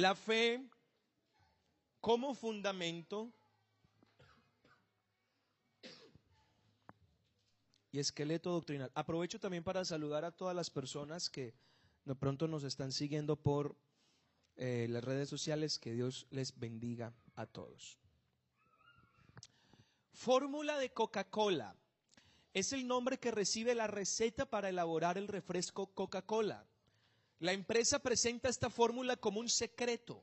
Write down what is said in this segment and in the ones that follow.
La fe como fundamento y esqueleto doctrinal. Aprovecho también para saludar a todas las personas que de pronto nos están siguiendo por eh, las redes sociales. Que Dios les bendiga a todos. Fórmula de Coca-Cola. Es el nombre que recibe la receta para elaborar el refresco Coca-Cola. La empresa presenta esta fórmula como un secreto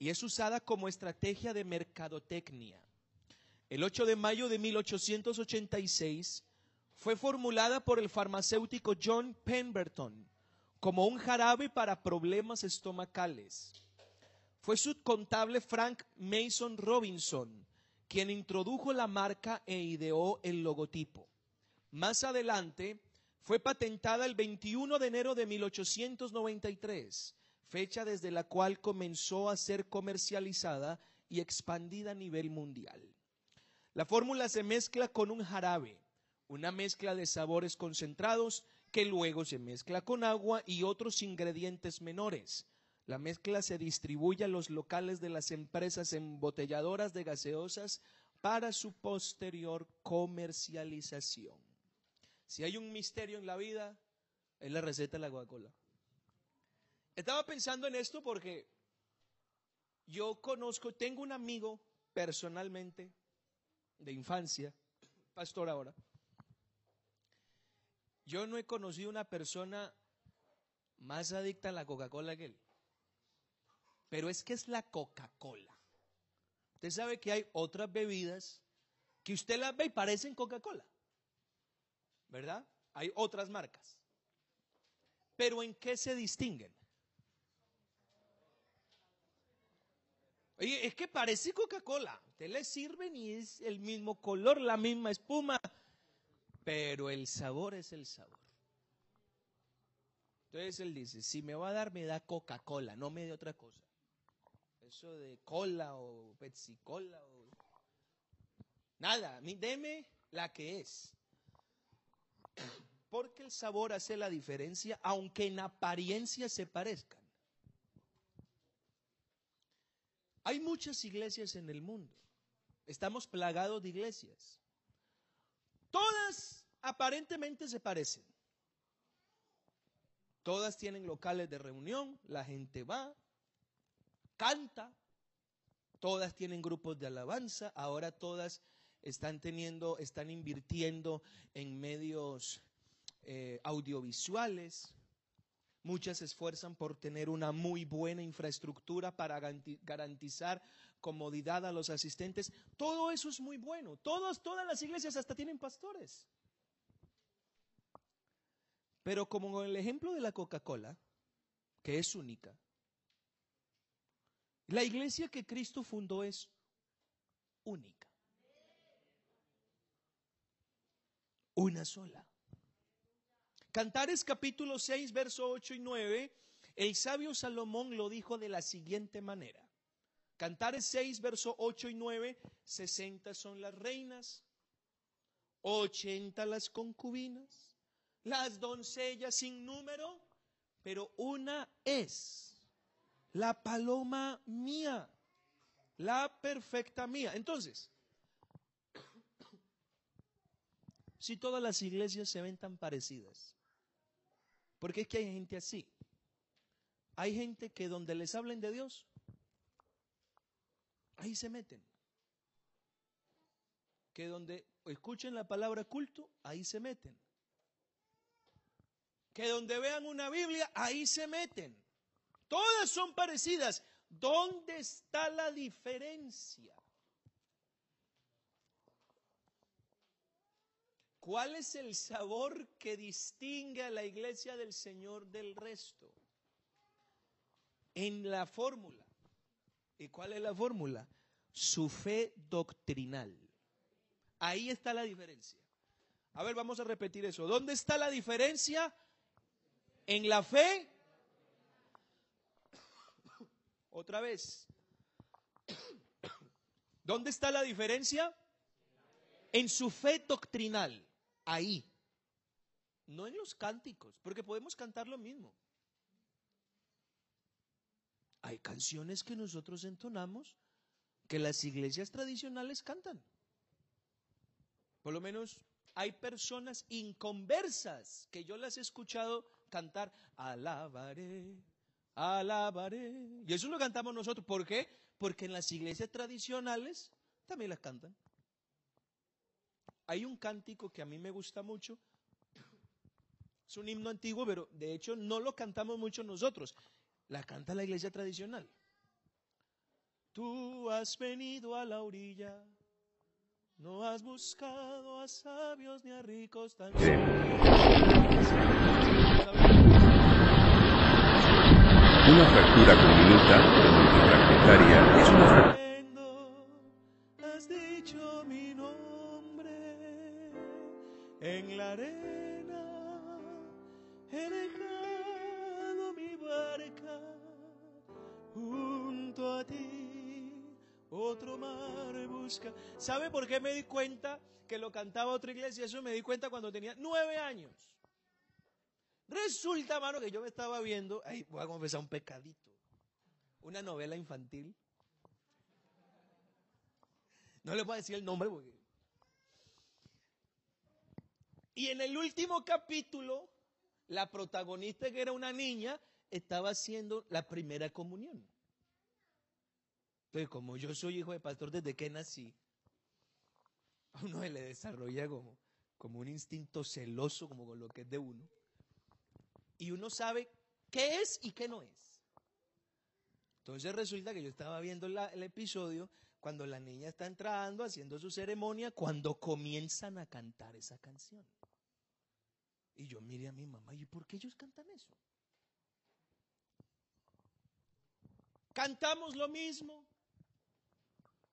y es usada como estrategia de mercadotecnia. El 8 de mayo de 1886 fue formulada por el farmacéutico John Pemberton como un jarabe para problemas estomacales. Fue su contable Frank Mason Robinson quien introdujo la marca e ideó el logotipo. Más adelante fue patentada el 21 de enero de 1893, fecha desde la cual comenzó a ser comercializada y expandida a nivel mundial. La fórmula se mezcla con un jarabe, una mezcla de sabores concentrados que luego se mezcla con agua y otros ingredientes menores. La mezcla se distribuye a los locales de las empresas embotelladoras de gaseosas para su posterior comercialización. Si hay un misterio en la vida, es la receta de la Coca-Cola. Estaba pensando en esto porque yo conozco, tengo un amigo personalmente de infancia, pastor ahora. Yo no he conocido una persona más adicta a la Coca-Cola que él. Pero es que es la Coca-Cola. Usted sabe que hay otras bebidas que usted las ve y parecen Coca-Cola. ¿Verdad? Hay otras marcas. Pero ¿en qué se distinguen? Oye, es que parece Coca-Cola. Usted le sirven y es el mismo color, la misma espuma, pero el sabor es el sabor. Entonces él dice, si me va a dar, me da Coca-Cola, no me dé otra cosa. Eso de cola o Pepsi Cola o... Nada, deme la que es. Porque el sabor hace la diferencia, aunque en apariencia se parezcan. Hay muchas iglesias en el mundo. Estamos plagados de iglesias. Todas aparentemente se parecen. Todas tienen locales de reunión, la gente va, canta, todas tienen grupos de alabanza, ahora todas están teniendo, están invirtiendo en medios eh, audiovisuales. Muchas se esfuerzan por tener una muy buena infraestructura para garantizar comodidad a los asistentes. Todo eso es muy bueno. Todos, todas las iglesias hasta tienen pastores. Pero como el ejemplo de la Coca-Cola, que es única, la iglesia que Cristo fundó es única. Una sola. Cantares capítulo 6, verso 8 y 9, el sabio Salomón lo dijo de la siguiente manera. Cantares 6, verso 8 y 9, 60 son las reinas, 80 las concubinas, las doncellas sin número, pero una es la paloma mía, la perfecta mía. Entonces, si todas las iglesias se ven tan parecidas? Porque es que hay gente así. Hay gente que donde les hablen de Dios, ahí se meten. Que donde escuchen la palabra culto, ahí se meten. Que donde vean una Biblia, ahí se meten. Todas son parecidas. ¿Dónde está la diferencia? ¿Cuál es el sabor que distingue a la iglesia del Señor del resto? En la fórmula. ¿Y cuál es la fórmula? Su fe doctrinal. Ahí está la diferencia. A ver, vamos a repetir eso. ¿Dónde está la diferencia? En la fe. Otra vez. ¿Dónde está la diferencia? En su fe doctrinal ahí, no en los cánticos, porque podemos cantar lo mismo. hay canciones que nosotros entonamos que las iglesias tradicionales cantan. Por lo menos hay personas inconversas que yo las he escuchado cantar, alabaré, alabaré. Y eso lo cantamos nosotros. ¿Por qué? Porque en las iglesias tradicionales también las cantan. Hay un cántico que a mí me gusta mucho. Es un himno antiguo, pero de hecho no lo cantamos mucho nosotros. La canta la iglesia tradicional. Tú has venido a la orilla no has buscado a sabios ni a ricos tan Sí. Una fractura diminuta multifragmentaria es una fractura Has dicho mi nombre en la arena, he dejado mi barca junto a ti. Otro mar busca. ¿Sabe por qué me di cuenta que lo cantaba otra iglesia? Eso me di cuenta cuando tenía nueve años. Resulta, mano, que yo me estaba viendo, ahí voy a confesar un pecadito, una novela infantil. No le voy a decir el nombre porque... Y en el último capítulo, la protagonista, que era una niña, estaba haciendo la primera comunión. Entonces, como yo soy hijo de pastor desde que nací, a uno se le desarrolla como, un instinto celoso, como con lo que es de uno. Y uno sabe qué es y qué no es. Entonces resulta que yo estaba viendo la- el episodio cuando la niña está entrando, haciendo su ceremonia, cuando comienzan a cantar esa canción. Y yo miré a mi mamá, ¿y por qué ellos cantan eso? Cantamos lo mismo,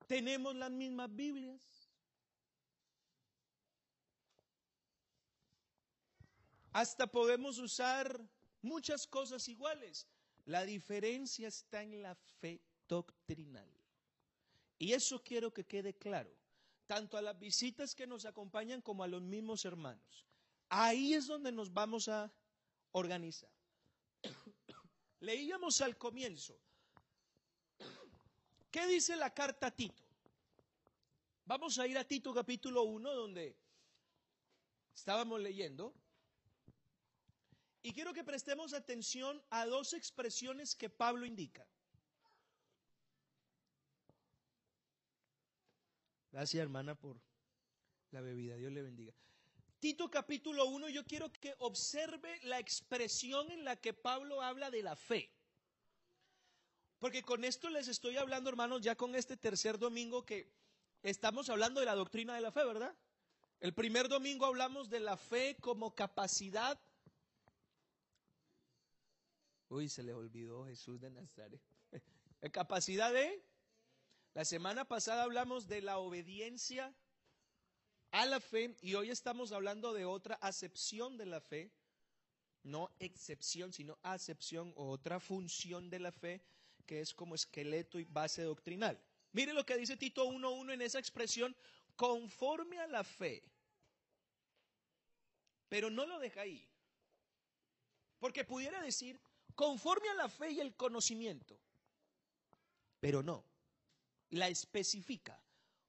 tenemos las mismas Biblias. Hasta podemos usar muchas cosas iguales. La diferencia está en la fe doctrinal. Y eso quiero que quede claro, tanto a las visitas que nos acompañan como a los mismos hermanos. Ahí es donde nos vamos a organizar. Leíamos al comienzo. ¿Qué dice la carta a Tito? Vamos a ir a Tito capítulo 1, donde estábamos leyendo. Y quiero que prestemos atención a dos expresiones que Pablo indica. Gracias, hermana, por la bebida. Dios le bendiga. Tito capítulo 1, yo quiero que observe la expresión en la que Pablo habla de la fe. Porque con esto les estoy hablando, hermanos, ya con este tercer domingo que estamos hablando de la doctrina de la fe, ¿verdad? El primer domingo hablamos de la fe como capacidad. Uy, se le olvidó Jesús de Nazaret. Capacidad de... La semana pasada hablamos de la obediencia a la fe y hoy estamos hablando de otra acepción de la fe, no excepción, sino acepción o otra función de la fe que es como esqueleto y base doctrinal. Mire lo que dice Tito 1.1 en esa expresión, conforme a la fe. Pero no lo deja ahí. Porque pudiera decir, conforme a la fe y el conocimiento. Pero no. La especifica.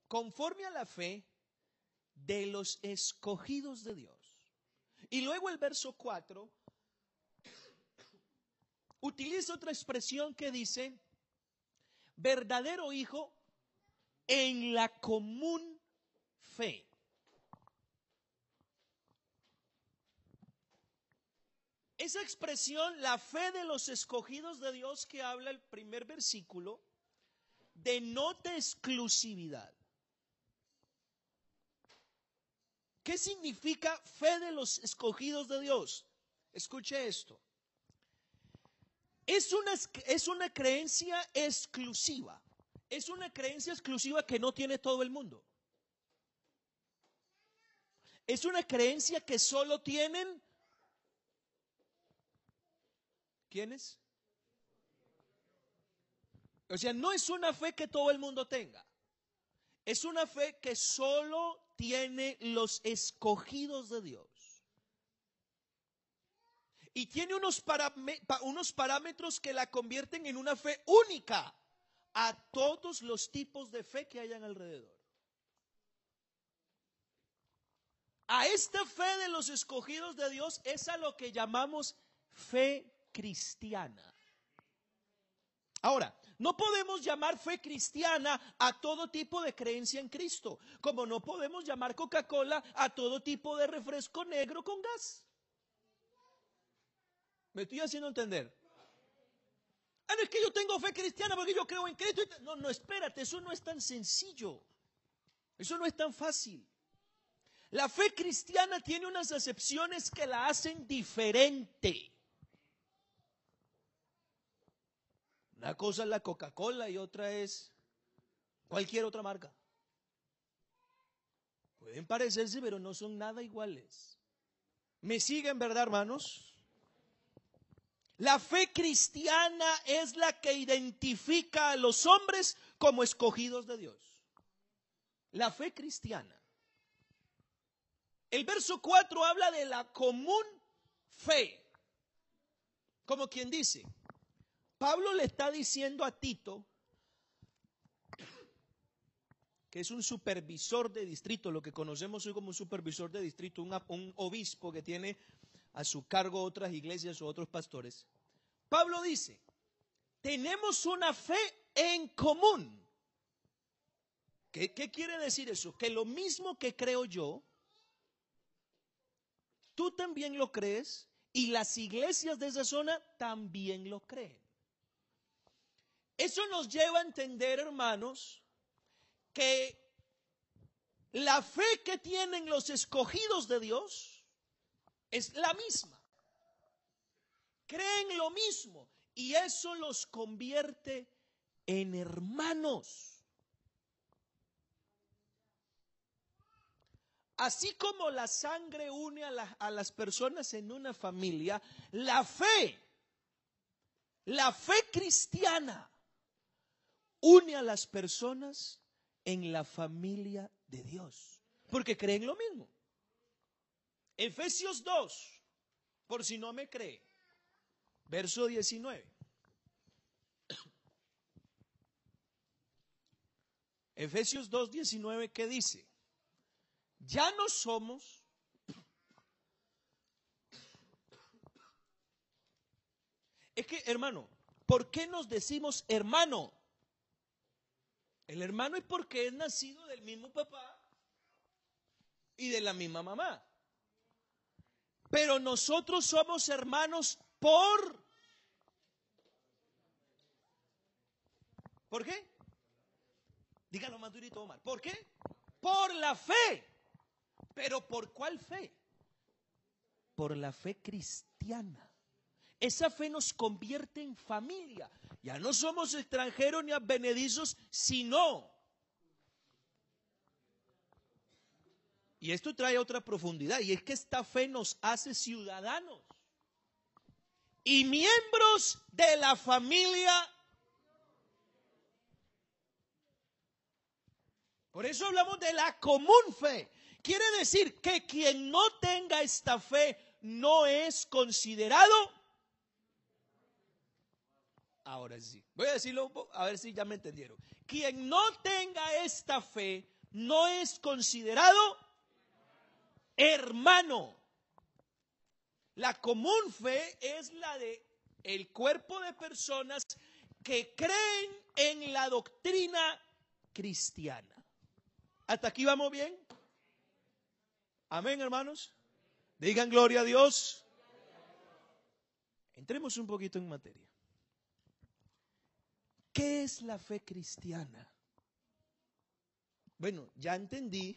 Conforme a la fe de los escogidos de Dios. Y luego el verso 4 utiliza otra expresión que dice, verdadero hijo en la común fe. Esa expresión, la fe de los escogidos de Dios que habla el primer versículo, denota exclusividad. ¿Qué significa fe de los escogidos de Dios? Escuche esto. Es una, es una creencia exclusiva. Es una creencia exclusiva que no tiene todo el mundo. Es una creencia que solo tienen... ¿Quiénes? O sea, no es una fe que todo el mundo tenga. Es una fe que solo tiene los escogidos de Dios. y tiene unos, unos parámetros que la convierten en una fe única a todos los tipos de fe que hayan alrededor. A esta fe de los escogidos de Dios es a lo que llamamos fe cristiana. Ahora, no podemos llamar fe cristiana a todo tipo de creencia en Cristo, como no podemos llamar Coca-Cola a todo tipo de refresco negro con gas. ¿Me estoy haciendo entender? Ah, no es que yo tengo fe cristiana porque yo creo en Cristo. No, no, espérate, eso no es tan sencillo. Eso no es tan fácil. La fe cristiana tiene unas acepciones que la hacen diferente. Una cosa es la Coca-Cola y otra es cualquier otra marca. Pueden parecerse, pero no son nada iguales. ¿Me siguen, verdad, hermanos? La fe cristiana es la que identifica a los hombres como escogidos de Dios. La fe cristiana. El verso 4 habla de la común fe. Como quien dice, Pablo le está diciendo a Tito, que es un supervisor de distrito, lo que conocemos hoy como un supervisor de distrito, un, obispo que tiene a su cargo otras iglesias o otros pastores. Pablo dice, tenemos una fe en común. ¿Qué, qué quiere decir eso? Que lo mismo que creo yo, tú también lo crees y las iglesias de esa zona también lo creen. Eso nos lleva a entender, hermanos, que la fe que tienen los escogidos de Dios es la misma. Creen lo mismo y eso los convierte en hermanos. Así como la sangre une a, la- a las personas en una familia, la fe, la fe cristiana, une a las personas en la familia de Dios, porque creen lo mismo. Efesios 2, por si no me cree, verso 19. Efesios 2, 19, ¿qué dice? Ya no somos Es que, hermano, ¿por qué nos decimos hermano? El hermano es porque es nacido del mismo papá y de la misma mamá. Pero nosotros somos hermanos por... ¿Por qué? Dígalo más durito, Omar. ¿Por qué? Por la fe. ¿Pero por cuál fe? Por la fe cristiana. Esa fe nos convierte en familia. Ya no somos extranjeros ni advenedizos, sino. Y esto trae otra profundidad, y es que esta fe nos hace ciudadanos y miembros de la familia. Por eso hablamos de la común fe. Quiere decir que quien no tenga esta fe no es considerado Ahora sí. Voy a decirlo a ver si ya me entendieron. Quien no tenga esta fe no es considerado hermano. La común fe es la de el cuerpo de personas que creen en la doctrina cristiana. ¿Hasta aquí vamos bien? Amén, hermanos. Digan gloria a Dios. Entremos un poquito en materia. ¿Qué es la fe cristiana? Bueno, ya entendí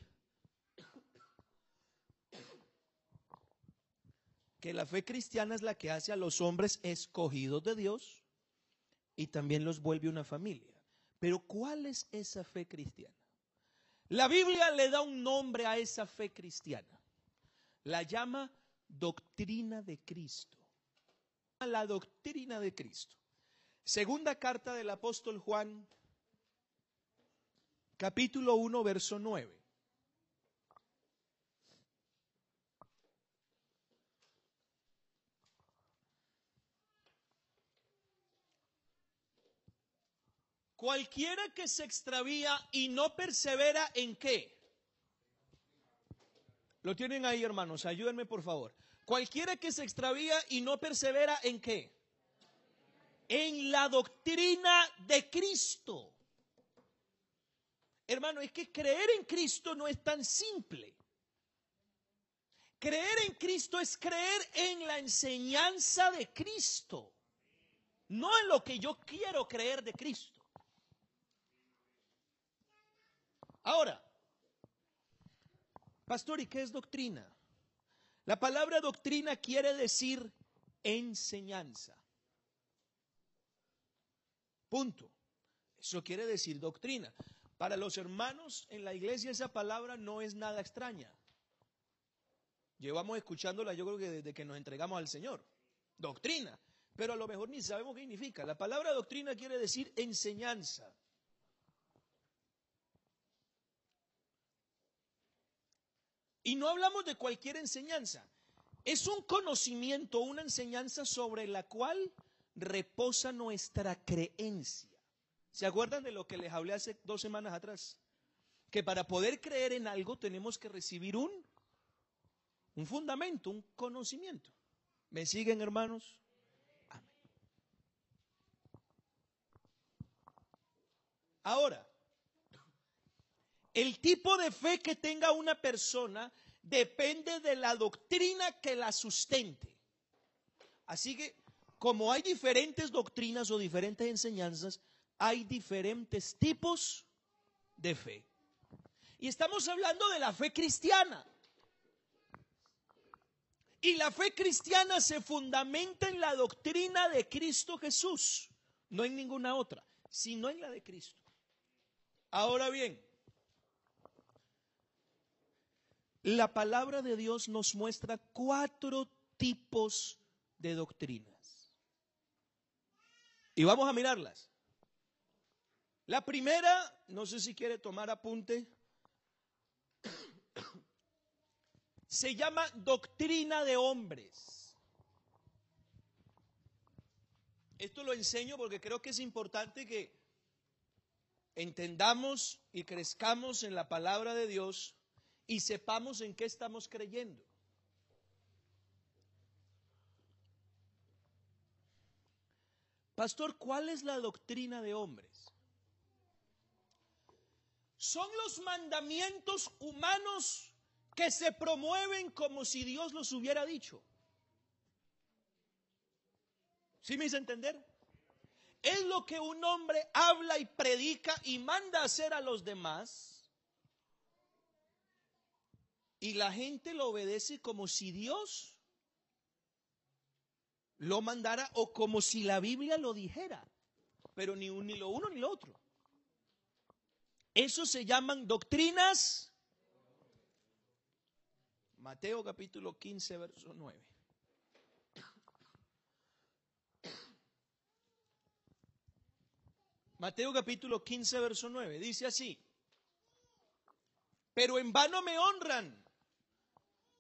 que la fe cristiana es la que hace a los hombres escogidos de Dios y también los vuelve una familia. Pero ¿cuál es esa fe cristiana? La Biblia le da un nombre a esa fe cristiana. La llama doctrina de Cristo. La doctrina de Cristo. Segunda carta del apóstol Juan, capítulo 1, verso 9. Cualquiera que se extravía y no persevera en qué? Lo tienen ahí, hermanos, ayúdenme por favor. Cualquiera que se extravía y no persevera en qué? En la doctrina de Cristo. Hermano, es que creer en Cristo no es tan simple. Creer en Cristo es creer en la enseñanza de Cristo, no en lo que yo quiero creer de Cristo. Ahora, pastor, ¿y qué es doctrina? La palabra doctrina quiere decir enseñanza. Punto. Eso quiere decir doctrina. Para los hermanos en la iglesia esa palabra no es nada extraña. Llevamos escuchándola yo creo que desde que nos entregamos al Señor. Doctrina. Pero a lo mejor ni sabemos qué significa. La palabra doctrina quiere decir enseñanza. Y no hablamos de cualquier enseñanza. Es un conocimiento, una enseñanza sobre la cual reposa nuestra creencia. ¿Se acuerdan de lo que les hablé hace dos semanas atrás? Que para poder creer en algo tenemos que recibir un, un fundamento, un conocimiento. ¿Me siguen, hermanos? Amén. Ahora, el tipo de fe que tenga una persona depende de la doctrina que la sustente. Así que, como hay diferentes doctrinas o diferentes enseñanzas, hay diferentes tipos de fe. Y estamos hablando de la fe cristiana. Y la fe cristiana se fundamenta en la doctrina de Cristo Jesús, no en ninguna otra, sino en la de Cristo. Ahora bien, la palabra de Dios nos muestra cuatro tipos de doctrinas. Y vamos a mirarlas. La primera, no sé si quiere tomar apunte, se llama doctrina de hombres. Esto lo enseño porque creo que es importante que entendamos y crezcamos en la palabra de Dios y sepamos en qué estamos creyendo. Pastor, ¿cuál es la doctrina de hombres? son los mandamientos humanos que se promueven como si Dios los hubiera dicho. ¿Sí me hice entender? Es lo que un hombre habla y predica y manda hacer a los demás. Y la gente lo obedece como si Dios lo mandara o como si la Biblia lo dijera. Pero ni, ni lo uno ni lo otro. Eso se llaman doctrinas. Mateo capítulo 15, verso 9. Mateo capítulo 15, verso 9. Dice así. Pero en vano me honran,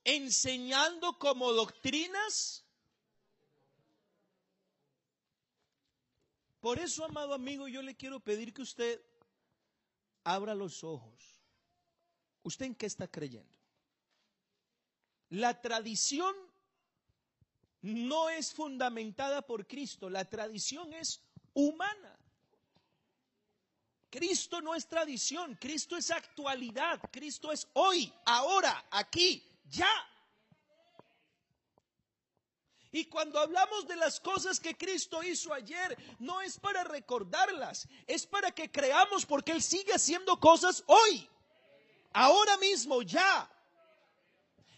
enseñando como doctrinas. Por eso, amado amigo, yo le quiero pedir que usted abra los ojos. ¿Usted en qué está creyendo? La tradición no es fundamentada por Cristo, la tradición es humana. Cristo no es tradición, Cristo es actualidad, Cristo es hoy, ahora, aquí, ya. Y cuando hablamos de las cosas que Cristo hizo ayer, no es para recordarlas, es para que creamos porque Él sigue haciendo cosas hoy, ahora mismo, ya.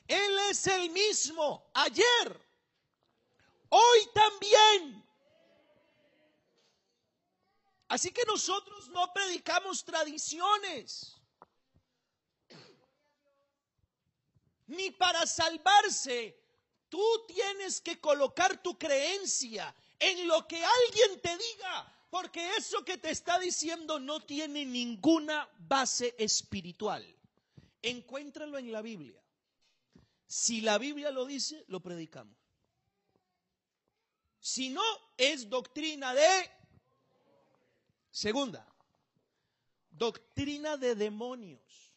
Él es el mismo ayer, hoy también. Así que nosotros no predicamos tradiciones. Ni para salvarse Tú tienes que colocar tu creencia en lo que alguien te diga, porque eso que te está diciendo no tiene ninguna base espiritual. Encuéntralo en la Biblia. Si la Biblia lo dice, lo predicamos. Si no, es doctrina de... Segunda, Doctrina de demonios.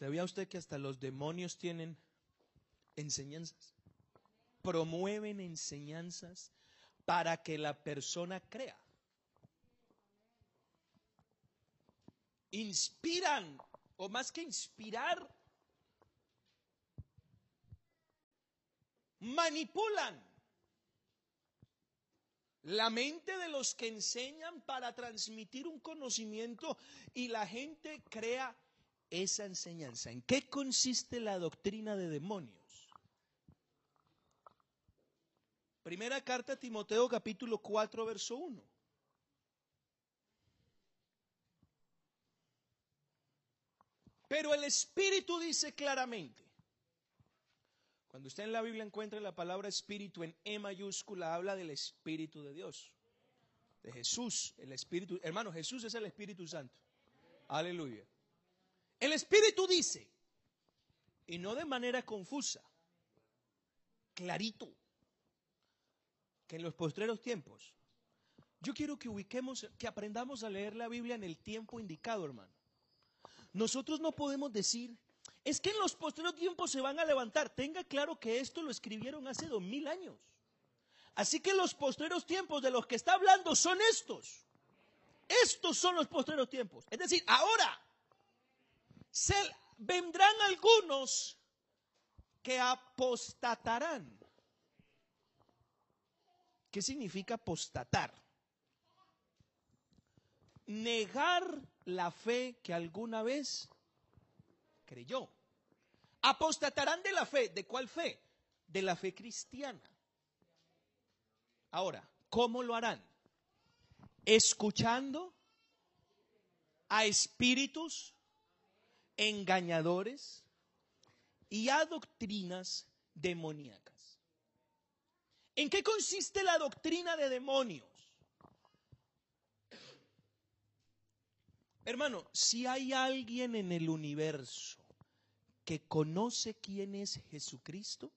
¿Sabía usted que hasta los demonios tienen enseñanzas? Promueven enseñanzas para que la persona crea. Inspiran, o más que inspirar, manipulan la mente de los que enseñan para transmitir un conocimiento y la gente crea esa enseñanza. ¿En qué consiste la doctrina de demonios? Primera carta a Timoteo capítulo 4 verso 1. Pero el Espíritu dice claramente, cuando usted en la Biblia encuentra la palabra Espíritu en E mayúscula, habla del Espíritu de Dios, de Jesús, el Espíritu. Hermano, Jesús es el Espíritu Santo. Aleluya. El Espíritu dice, y no de manera confusa, clarito, que en los postreros tiempos, yo quiero que ubiquemos, que aprendamos a leer la Biblia en el tiempo indicado, hermano. Nosotros no podemos decir, es que en los postreros tiempos se van a levantar. Tenga claro que esto lo escribieron hace dos mil años. Así que los postreros tiempos de los que está hablando son estos. Estos son los postreros tiempos. Es decir, ahora se, vendrán algunos que apostatarán. ¿Qué significa apostatar? Negar la fe que alguna vez creyó. Apostatarán de la fe. ¿De cuál fe? De la fe cristiana. Ahora, ¿cómo lo harán? Escuchando a espíritus engañadores y a doctrinas demoníacas. ¿En qué consiste la doctrina de demonios? Hermano, si hay alguien en el universo que conoce quién es Jesucristo,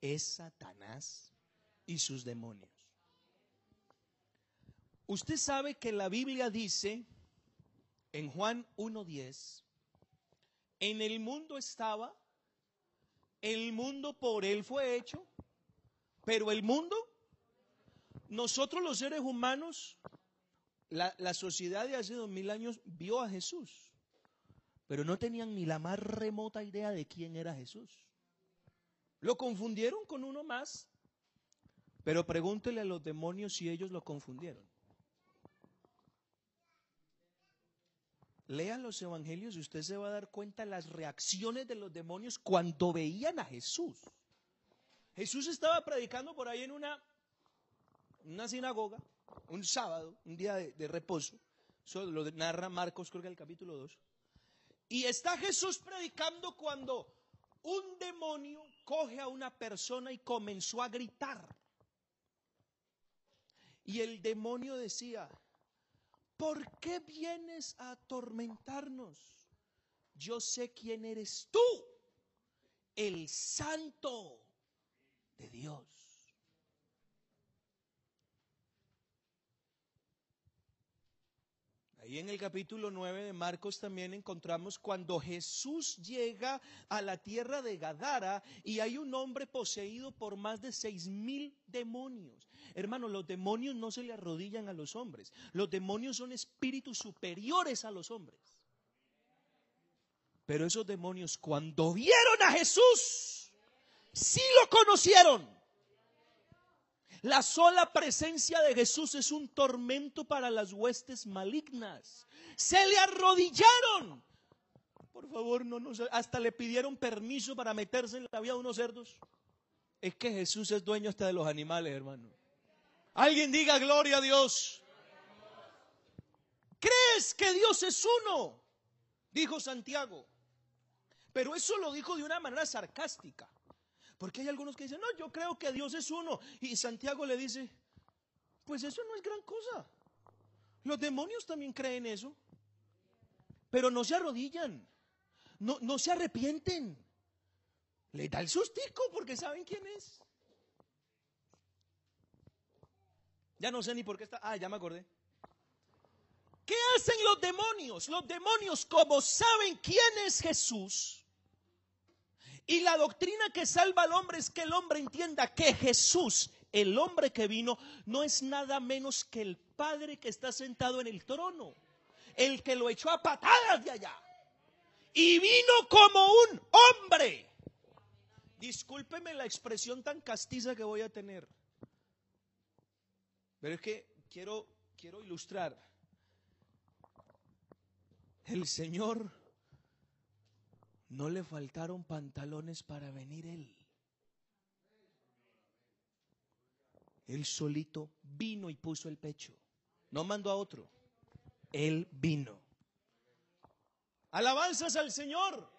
es Satanás y sus demonios. Usted sabe que la Biblia dice en Juan 1.10, en el mundo estaba, el mundo por él fue hecho, pero el mundo, nosotros los seres humanos, la, la sociedad de hace dos mil años vio a Jesús, pero no tenían ni la más remota idea de quién era Jesús. Lo confundieron con uno más, pero pregúntele a los demonios si ellos lo confundieron. Lean los evangelios y usted se va a dar cuenta las reacciones de los demonios cuando veían a Jesús. Jesús estaba predicando por ahí en una, una sinagoga, un sábado, un día de, de reposo. Eso lo narra Marcos, creo que el capítulo 2. Y está Jesús predicando cuando un demonio coge a una persona y comenzó a gritar. Y el demonio decía, ¿por qué vienes a atormentarnos? Yo sé quién eres tú, el santo de Dios. En el capítulo 9 de Marcos también encontramos cuando Jesús llega a la tierra de Gadara y hay un hombre poseído por más de seis mil demonios. Hermano, los demonios no se le arrodillan a los hombres. Los demonios son espíritus superiores a los hombres. Pero esos demonios cuando vieron a Jesús, sí lo conocieron. La sola presencia de Jesús es un tormento para las huestes malignas. Se le arrodillaron. Por favor, no nos, hasta le pidieron permiso para meterse en la vida de unos cerdos. Es que Jesús es dueño hasta de los animales, hermano. Alguien diga gloria a Dios. ¿Crees que Dios es uno? Dijo Santiago. Pero eso lo dijo de una manera sarcástica. Porque hay algunos que dicen, no, yo creo que Dios es uno. Y Santiago le dice, pues eso no es gran cosa. Los demonios también creen eso. Pero no se arrodillan. No, no se arrepienten. Le da el sustico porque saben quién es. Ya no sé ni por qué está. Ah, ya me acordé. ¿Qué hacen los demonios? Los demonios, como saben quién es Jesús, y la doctrina que salva al hombre es que el hombre entienda que Jesús, el hombre que vino, no es nada menos que el Padre que está sentado en el trono, el que lo echó a patadas de allá. Y vino como un hombre. Discúlpeme la expresión tan castiza que voy a tener. Pero es que quiero, quiero ilustrar. El Señor no le faltaron pantalones para venir él. Él solito vino y puso el pecho. No mandó a otro. Él vino. Alabanzas al Señor.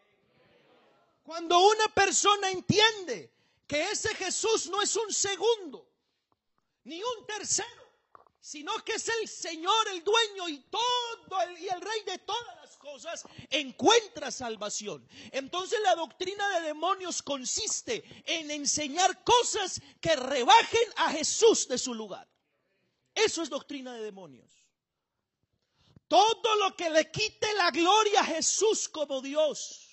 Cuando una persona entiende que ese Jesús no es un segundo, ni un tercero, sino que es el Señor, el dueño y todo el, y el rey de todas cosas, encuentra salvación. Entonces la doctrina de demonios consiste en enseñar cosas que rebajen a Jesús de su lugar. Eso es doctrina de demonios. Todo lo que le quite la gloria a Jesús como Dios.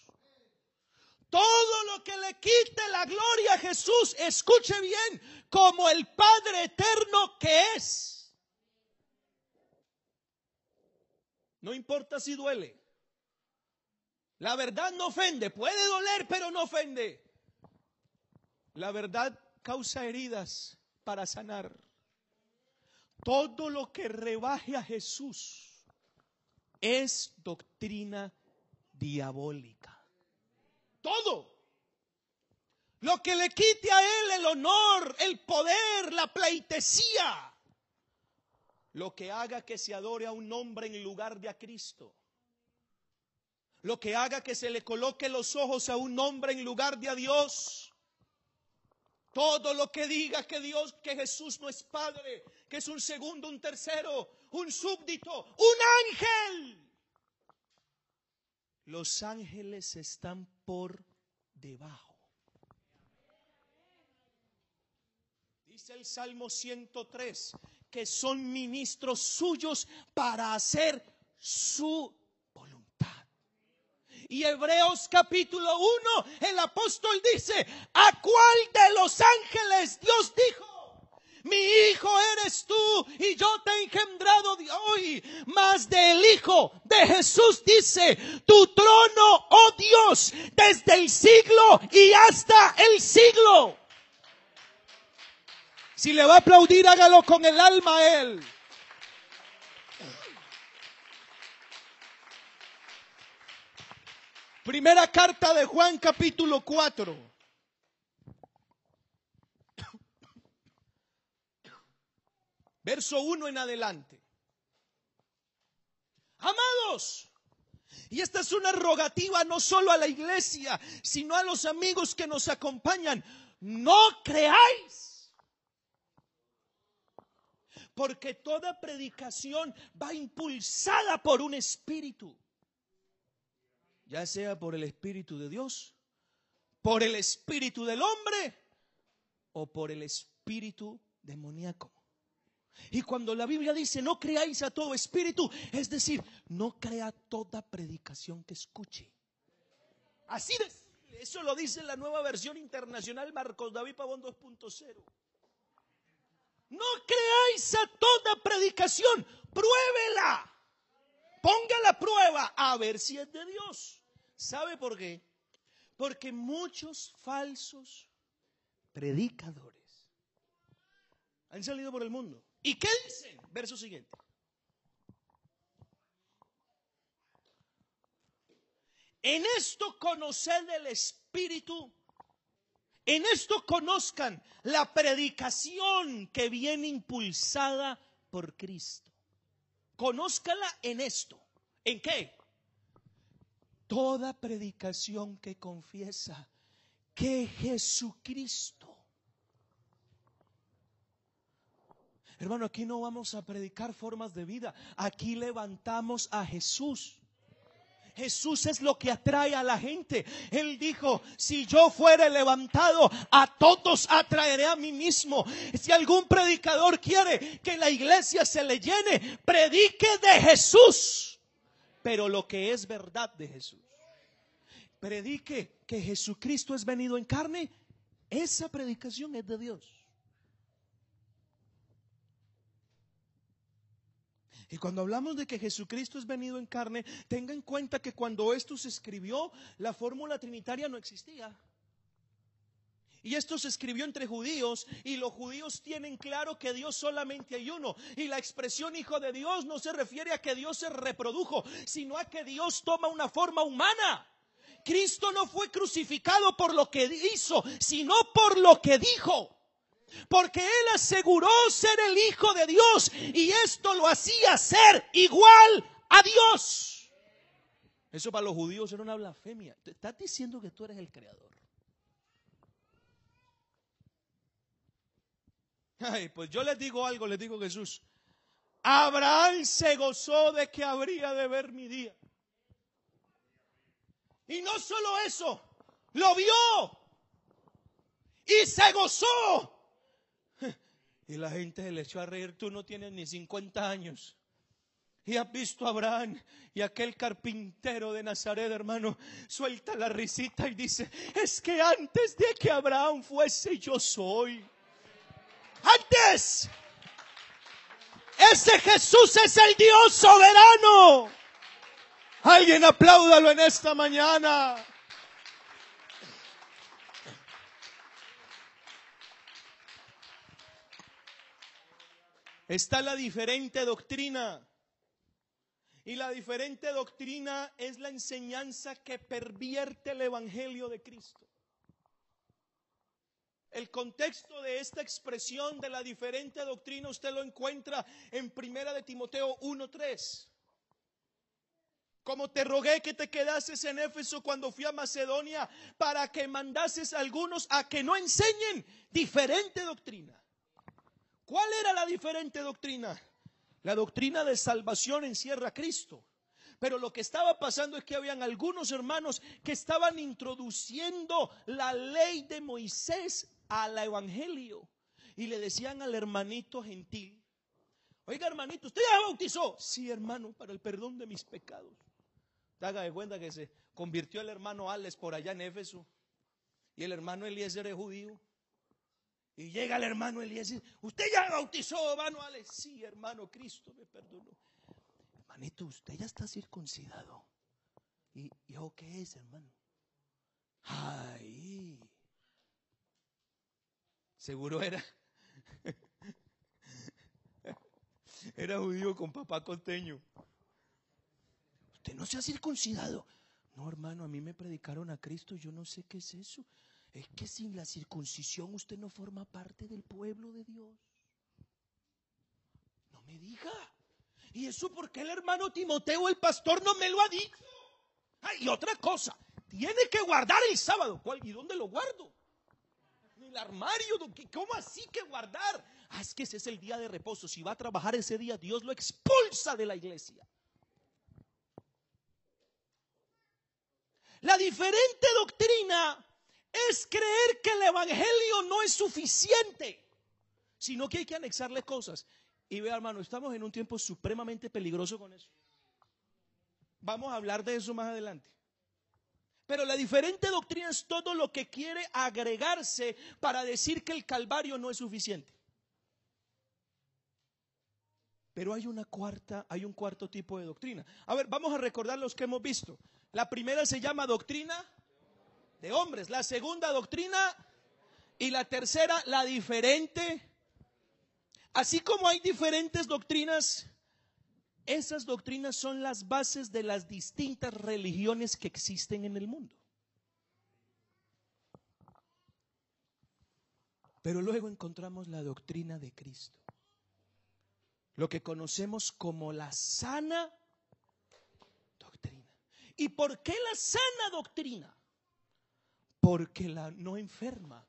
Todo lo que le quite la gloria a Jesús, escuche bien, como el Padre eterno que es. No importa si duele. La verdad no ofende. Puede doler, pero no ofende. La verdad causa heridas para sanar. Todo lo que rebaje a Jesús es doctrina diabólica. Todo. Lo que le quite a él el honor, el poder, la pleitesía lo que haga que se adore a un nombre en lugar de a Cristo. Lo que haga que se le coloque los ojos a un nombre en lugar de a Dios. Todo lo que diga que Dios, que Jesús no es Padre, que es un segundo, un tercero, un súbdito, un ángel. Los ángeles están por debajo. Dice el Salmo 103, que son ministros suyos para hacer su. Y Hebreos capítulo 1, el apóstol dice, ¿a cuál de los ángeles Dios dijo? Mi hijo eres tú y yo te he engendrado hoy. Mas del Hijo de Jesús dice, tu trono, oh Dios, desde el siglo y hasta el siglo. Si le va a aplaudir, hágalo con el alma a Él. Primera carta de Juan capítulo 4. Verso 1 en adelante. Amados, y esta es una rogativa no solo a la iglesia, sino a los amigos que nos acompañan. No creáis porque toda predicación va impulsada por un espíritu, ya sea por el espíritu de Dios, por el espíritu del hombre o por el espíritu demoníaco. Y cuando la Biblia dice no creáis a todo espíritu, es decir, no crea toda predicación que escuche. Así de eso lo dice la nueva versión internacional Marcos David Pavón 2.0. No creáis a toda predicación, pruébela. Ponga la prueba a ver si es de Dios. ¿Sabe por qué? Porque muchos falsos predicadores han salido por el mundo. ¿Y qué dicen? Verso siguiente. En esto conoced el Espíritu en esto conozcan la predicación que viene impulsada por Cristo. Conózcala en esto. ¿En qué? Toda predicación que confiesa que Jesucristo. Hermano, aquí no vamos a predicar formas de vida. Aquí levantamos a Jesús. Jesús es lo que atrae a la gente. Él dijo, si yo fuere levantado, a todos atraeré a mí mismo. Si algún predicador quiere que la iglesia se le llene, predique de Jesús. Pero lo que es verdad de Jesús. Predique que Jesucristo es venido en carne. Esa predicación es de Dios. Y cuando hablamos de que Jesucristo es venido en carne, tenga en cuenta que cuando esto se escribió, la fórmula trinitaria no existía. Y esto se escribió entre judíos y los judíos tienen claro que Dios solamente hay uno. Y la expresión hijo de Dios no se refiere a que Dios se reprodujo, sino a que Dios toma una forma humana. Cristo no fue crucificado por lo que hizo, sino por lo que dijo. Porque Él aseguró ser el Hijo de Dios y esto lo hacía ser igual a Dios. Eso para los judíos era una blasfemia. Estás diciendo que tú eres el creador. Ay, pues yo les digo algo, les digo Jesús. Abraham se gozó de que habría de ver mi día. Y no solo eso, lo vio y se gozó. Y la gente le echó a reír, tú no tienes ni 50 años. Y has visto a Abraham y aquel carpintero de Nazaret, hermano, suelta la risita y dice, es que antes de que Abraham fuese yo soy. Antes. Ese Jesús es el Dios soberano. Alguien apláudalo en esta mañana. está la diferente doctrina. Y la diferente doctrina es la enseñanza que pervierte el Evangelio de Cristo. El contexto de esta expresión de la diferente doctrina usted lo encuentra en Primera de Timoteo 1:3. Como te rogué que te quedases en Éfeso cuando fui a Macedonia para que mandases a algunos a que no enseñen diferente doctrina. ¿Cuál era la diferente doctrina? La doctrina de salvación encierra a Cristo. Pero lo que estaba pasando es que habían algunos hermanos que estaban introduciendo la ley de Moisés al evangelio y le decían al hermanito gentil, oiga hermanito, ¿usted ya bautizó? Sí, hermano, para el perdón de mis pecados. Haga de cuenta que se convirtió el hermano Alex por allá en Éfeso y el hermano Eliezer es judío. Y llega el hermano Elías ¿usted ya bautizó, hermano Alex? Sí, hermano, Cristo me perdonó. Hermanito, usted ya está circuncidado. ¿Y yo qué es, hermano? Ay. Seguro era. Era judío con papá costeño. Usted no se ha circuncidado. No, hermano, a mí me predicaron a Cristo, yo no sé qué es eso. Es que sin la circuncisión usted no forma parte del pueblo de Dios. No me diga. ¿Y eso porque el hermano Timoteo, el pastor, no me lo ha dicho? y otra cosa, tiene que guardar el sábado. ¿Cuál, ¿Y dónde lo guardo? El armario. ¿Cómo así que guardar? Ah, es que ese es el día de reposo. Si va a trabajar ese día, Dios lo expulsa de la iglesia. La diferente doctrina es creer que el Evangelio no es suficiente, sino que hay que anexarle cosas. Y vea, hermano, estamos en un tiempo supremamente peligroso con eso. Vamos a hablar de eso más adelante. Pero la diferente doctrina es todo lo que quiere agregarse para decir que el Calvario no es suficiente. Pero hay una cuarta, hay un cuarto tipo de doctrina. A ver, vamos a recordar los que hemos visto. La primera se llama doctrina de hombres. La segunda doctrina y la tercera la diferente. Así como hay diferentes doctrinas, esas doctrinas son las bases de las distintas religiones que existen en el mundo. Pero luego encontramos la doctrina de Cristo, lo que conocemos como la sana doctrina. ¿Y por qué la sana doctrina? porque la no enferma.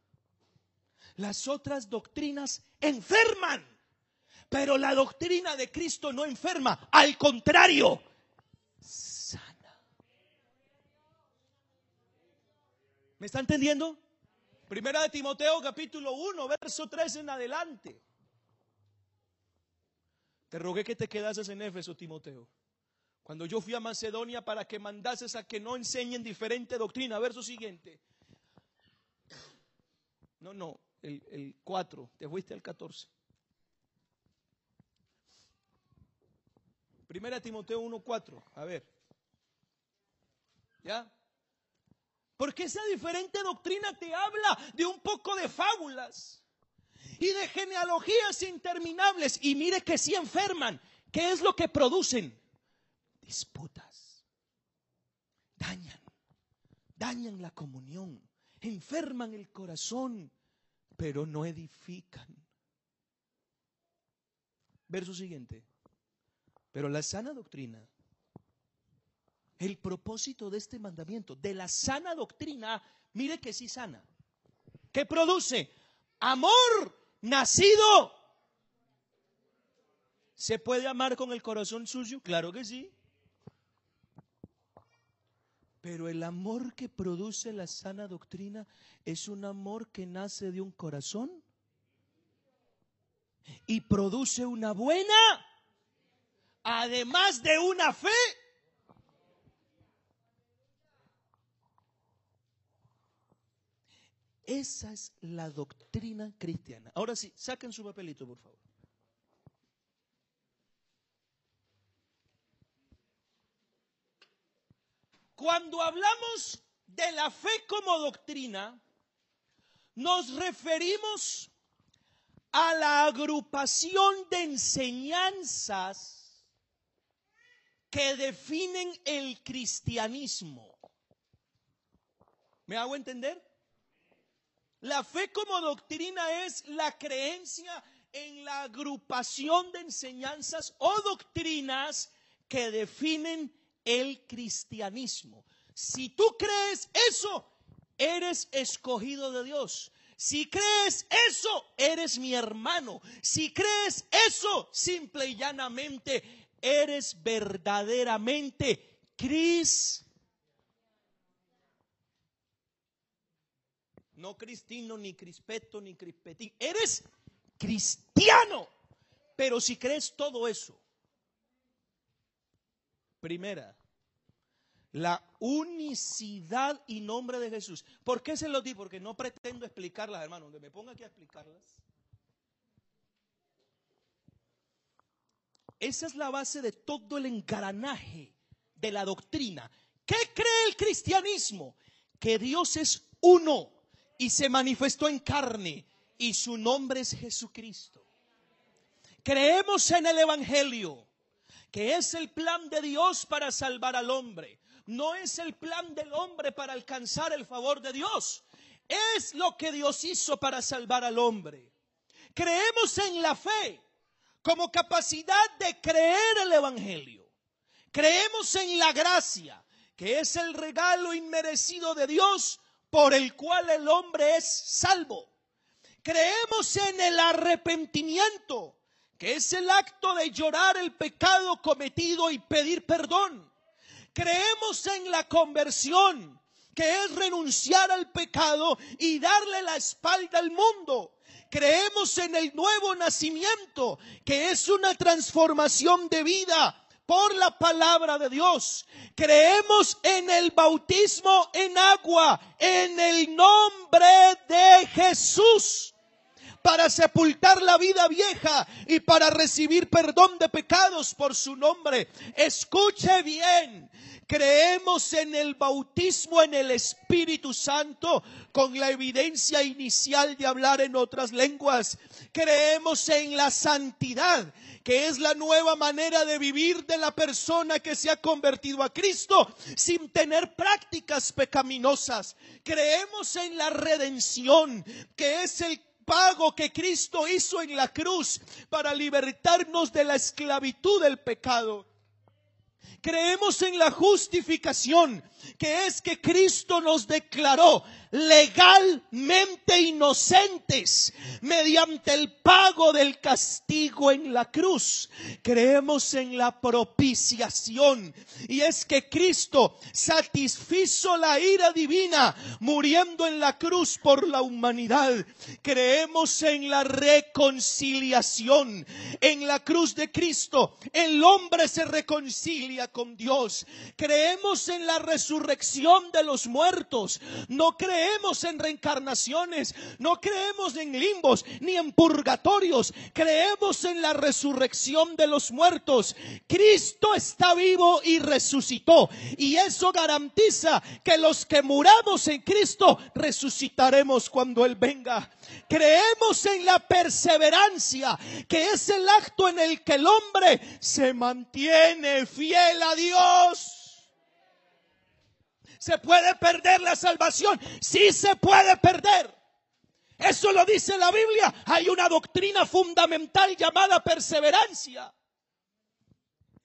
Las otras doctrinas enferman, pero la doctrina de Cristo no enferma, al contrario, sana. ¿Me está entendiendo? Primera de Timoteo capítulo 1, verso 3 en adelante. Te rogué que te quedases en Éfeso, Timoteo. Cuando yo fui a Macedonia para que mandases a que no enseñen diferente doctrina. Verso siguiente. No, no, el, el 4, te fuiste al 14. Primera Timoteo 1.4, a ver. ¿Ya? Porque esa diferente doctrina te habla de un poco de fábulas y de genealogías interminables. Y mire que si enferman, ¿qué es lo que producen? Disputas. Dañan, dañan la comunión, enferman el corazón, pero no edifican. Verso siguiente. Pero la sana doctrina, el propósito de este mandamiento, de la sana doctrina, mire que sí sana. ¿Qué produce? Amor nacido. ¿Se puede amar con el corazón suyo? Claro que sí. Pero el amor que produce la sana doctrina es un amor que nace de un corazón y produce una buena además de una fe. Esa es la doctrina cristiana. Ahora sí, saquen su papelito, por favor. Cuando hablamos de la fe como doctrina, nos referimos a la agrupación de enseñanzas que definen el cristianismo. ¿Me hago entender? La fe como doctrina es la creencia en la agrupación de enseñanzas o doctrinas que definen el cristianismo. Si tú crees eso, eres escogido de Dios. Si crees eso, eres mi hermano. Si crees eso, simple y llanamente eres verdaderamente Cris. No cristino, ni crispeto, ni crispetín. Eres cristiano. Pero si crees todo eso, primera, la unicidad y nombre de Jesús. ¿Por qué se lo di? Porque no pretendo explicarlas, hermano. Donde me ponga aquí a explicarlas. Esa es la base de todo el engranaje de la doctrina. ¿Qué cree el cristianismo? Que Dios es uno y se manifestó en carne y su nombre es Jesucristo. Creemos en el Evangelio, que es el plan de Dios para salvar al hombre. No es el plan del hombre para alcanzar el favor de Dios. Es lo que Dios hizo para salvar al hombre. Creemos en la fe como capacidad de creer el Evangelio. Creemos en la gracia, que es el regalo inmerecido de Dios por el cual el hombre es salvo. Creemos en el arrepentimiento, que es el acto de llorar el pecado cometido y pedir perdón. Creemos en la conversión, que es renunciar al pecado y darle la espalda al mundo. Creemos en el nuevo nacimiento, que es una transformación de vida por la palabra de Dios. Creemos en el bautismo en agua, en el nombre de Jesús para sepultar la vida vieja y para recibir perdón de pecados por su nombre. Escuche bien, creemos en el bautismo en el Espíritu Santo con la evidencia inicial de hablar en otras lenguas. Creemos en la santidad que es la nueva manera de vivir de la persona que se ha convertido a Cristo sin tener prácticas pecaminosas. Creemos en la redención, que es el pago que Cristo hizo en la cruz para libertarnos de la esclavitud del pecado. Creemos en la justificación, que es que Cristo nos declaró legalmente inocentes mediante el pago del castigo en la cruz. Creemos en la propiciación y es que Cristo satisfizo la ira divina muriendo en la cruz por la humanidad. Creemos en la reconciliación. En la cruz de Cristo el hombre se reconcilia con Dios. Creemos en la resurrección de los muertos. No creemos en reencarnaciones. No creemos en limbos ni en purgatorios. Creemos en la resurrección de los muertos. Cristo está vivo y resucitó. Y eso garantiza que los que muramos en Cristo resucitaremos cuando Él venga. Creemos en la perseverancia, que es el acto en el que el hombre se mantiene fiel a Dios. ¿Se puede perder la salvación? Sí se puede perder. Eso lo dice la Biblia. Hay una doctrina fundamental llamada perseverancia.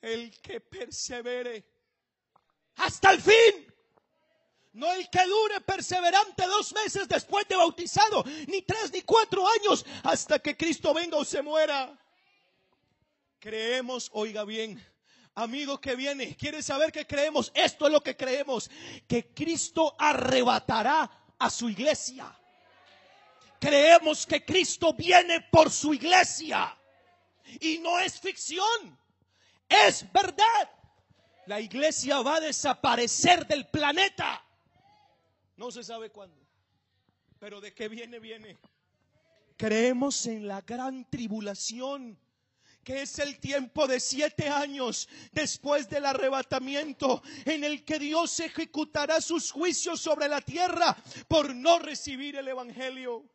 El que persevere hasta el fin. No el que dure perseverante dos meses después de bautizado, ni tres ni cuatro años hasta que Cristo venga o se muera. Creemos, oiga bien, amigo que viene, quiere saber que creemos, esto es lo que creemos, que Cristo arrebatará a su iglesia. Creemos que Cristo viene por su iglesia. Y no es ficción, es verdad. La iglesia va a desaparecer del planeta. No se sabe cuándo. Pero de qué viene, viene. Creemos en la gran tribulación que es el tiempo de siete años después del arrebatamiento en el que Dios ejecutará sus juicios sobre la tierra por no recibir el Evangelio.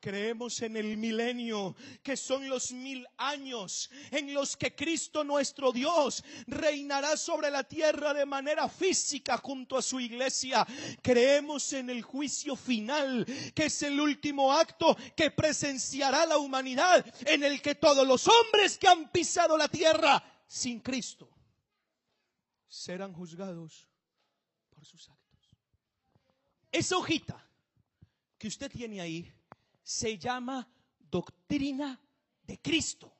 Creemos en el milenio, que son los mil años en los que Cristo nuestro Dios reinará sobre la tierra de manera física junto a su iglesia. Creemos en el juicio final, que es el último acto que presenciará la humanidad, en el que todos los hombres que han pisado la tierra sin Cristo serán juzgados por sus actos. Esa hojita que usted tiene ahí se llama doctrina de Cristo.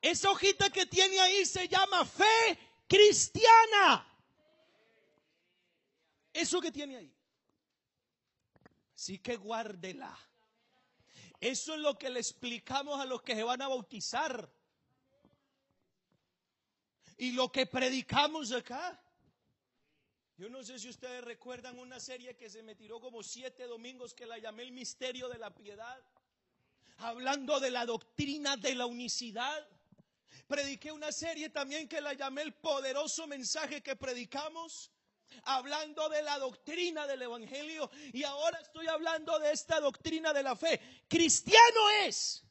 Esa hojita que tiene ahí se llama fe cristiana. Eso que tiene ahí. Así que guárdela. Eso es lo que le explicamos a los que se van a bautizar. Y lo que predicamos acá. Yo no sé si ustedes recuerdan una serie que se me tiró como siete domingos que la llamé El Misterio de la Piedad, hablando de la doctrina de la unicidad. Prediqué una serie también que la llamé El Poderoso Mensaje que Predicamos, hablando de la doctrina del Evangelio. Y ahora estoy hablando de esta doctrina de la fe. Cristiano es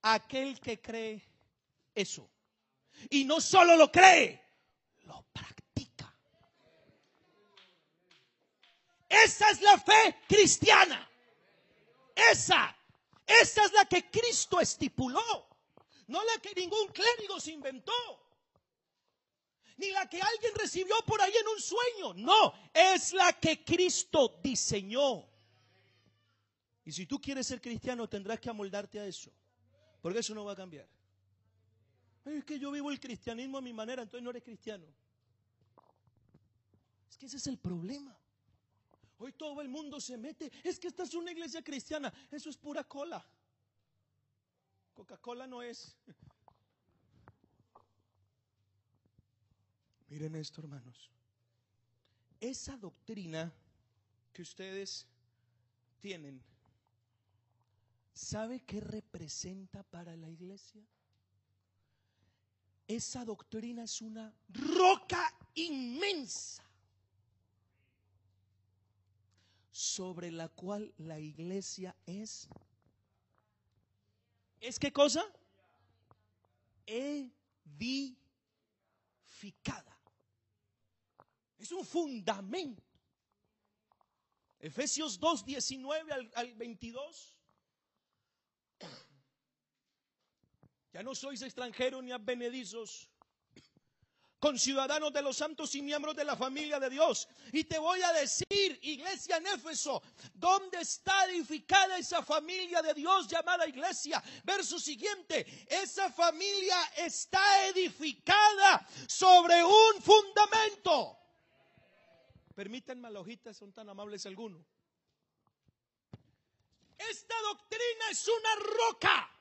aquel que cree eso. Y no solo lo cree, lo practica. Esa es la fe cristiana. Esa, esa es la que Cristo estipuló. No la que ningún clérigo se inventó. Ni la que alguien recibió por ahí en un sueño. No, es la que Cristo diseñó. Y si tú quieres ser cristiano, tendrás que amoldarte a eso. Porque eso no va a cambiar. Es que yo vivo el cristianismo a mi manera, entonces no eres cristiano. Es que ese es el problema. Hoy todo el mundo se mete. Es que esta es una iglesia cristiana. Eso es pura cola. Coca-Cola no es. Miren esto, hermanos. Esa doctrina que ustedes tienen, ¿sabe qué representa para la iglesia? Esa doctrina es una roca inmensa sobre la cual la iglesia es. ¿Es qué cosa? Edificada. Es un fundamento. Efesios 2, 19 al, al 22. Ya no sois extranjeros ni advenedizos, conciudadanos de los santos y miembros de la familia de Dios. Y te voy a decir, iglesia en Éfeso, ¿dónde está edificada esa familia de Dios llamada iglesia? Verso siguiente, esa familia está edificada sobre un fundamento. Permítanme la hojita, son tan amables algunos. Esta doctrina es una roca.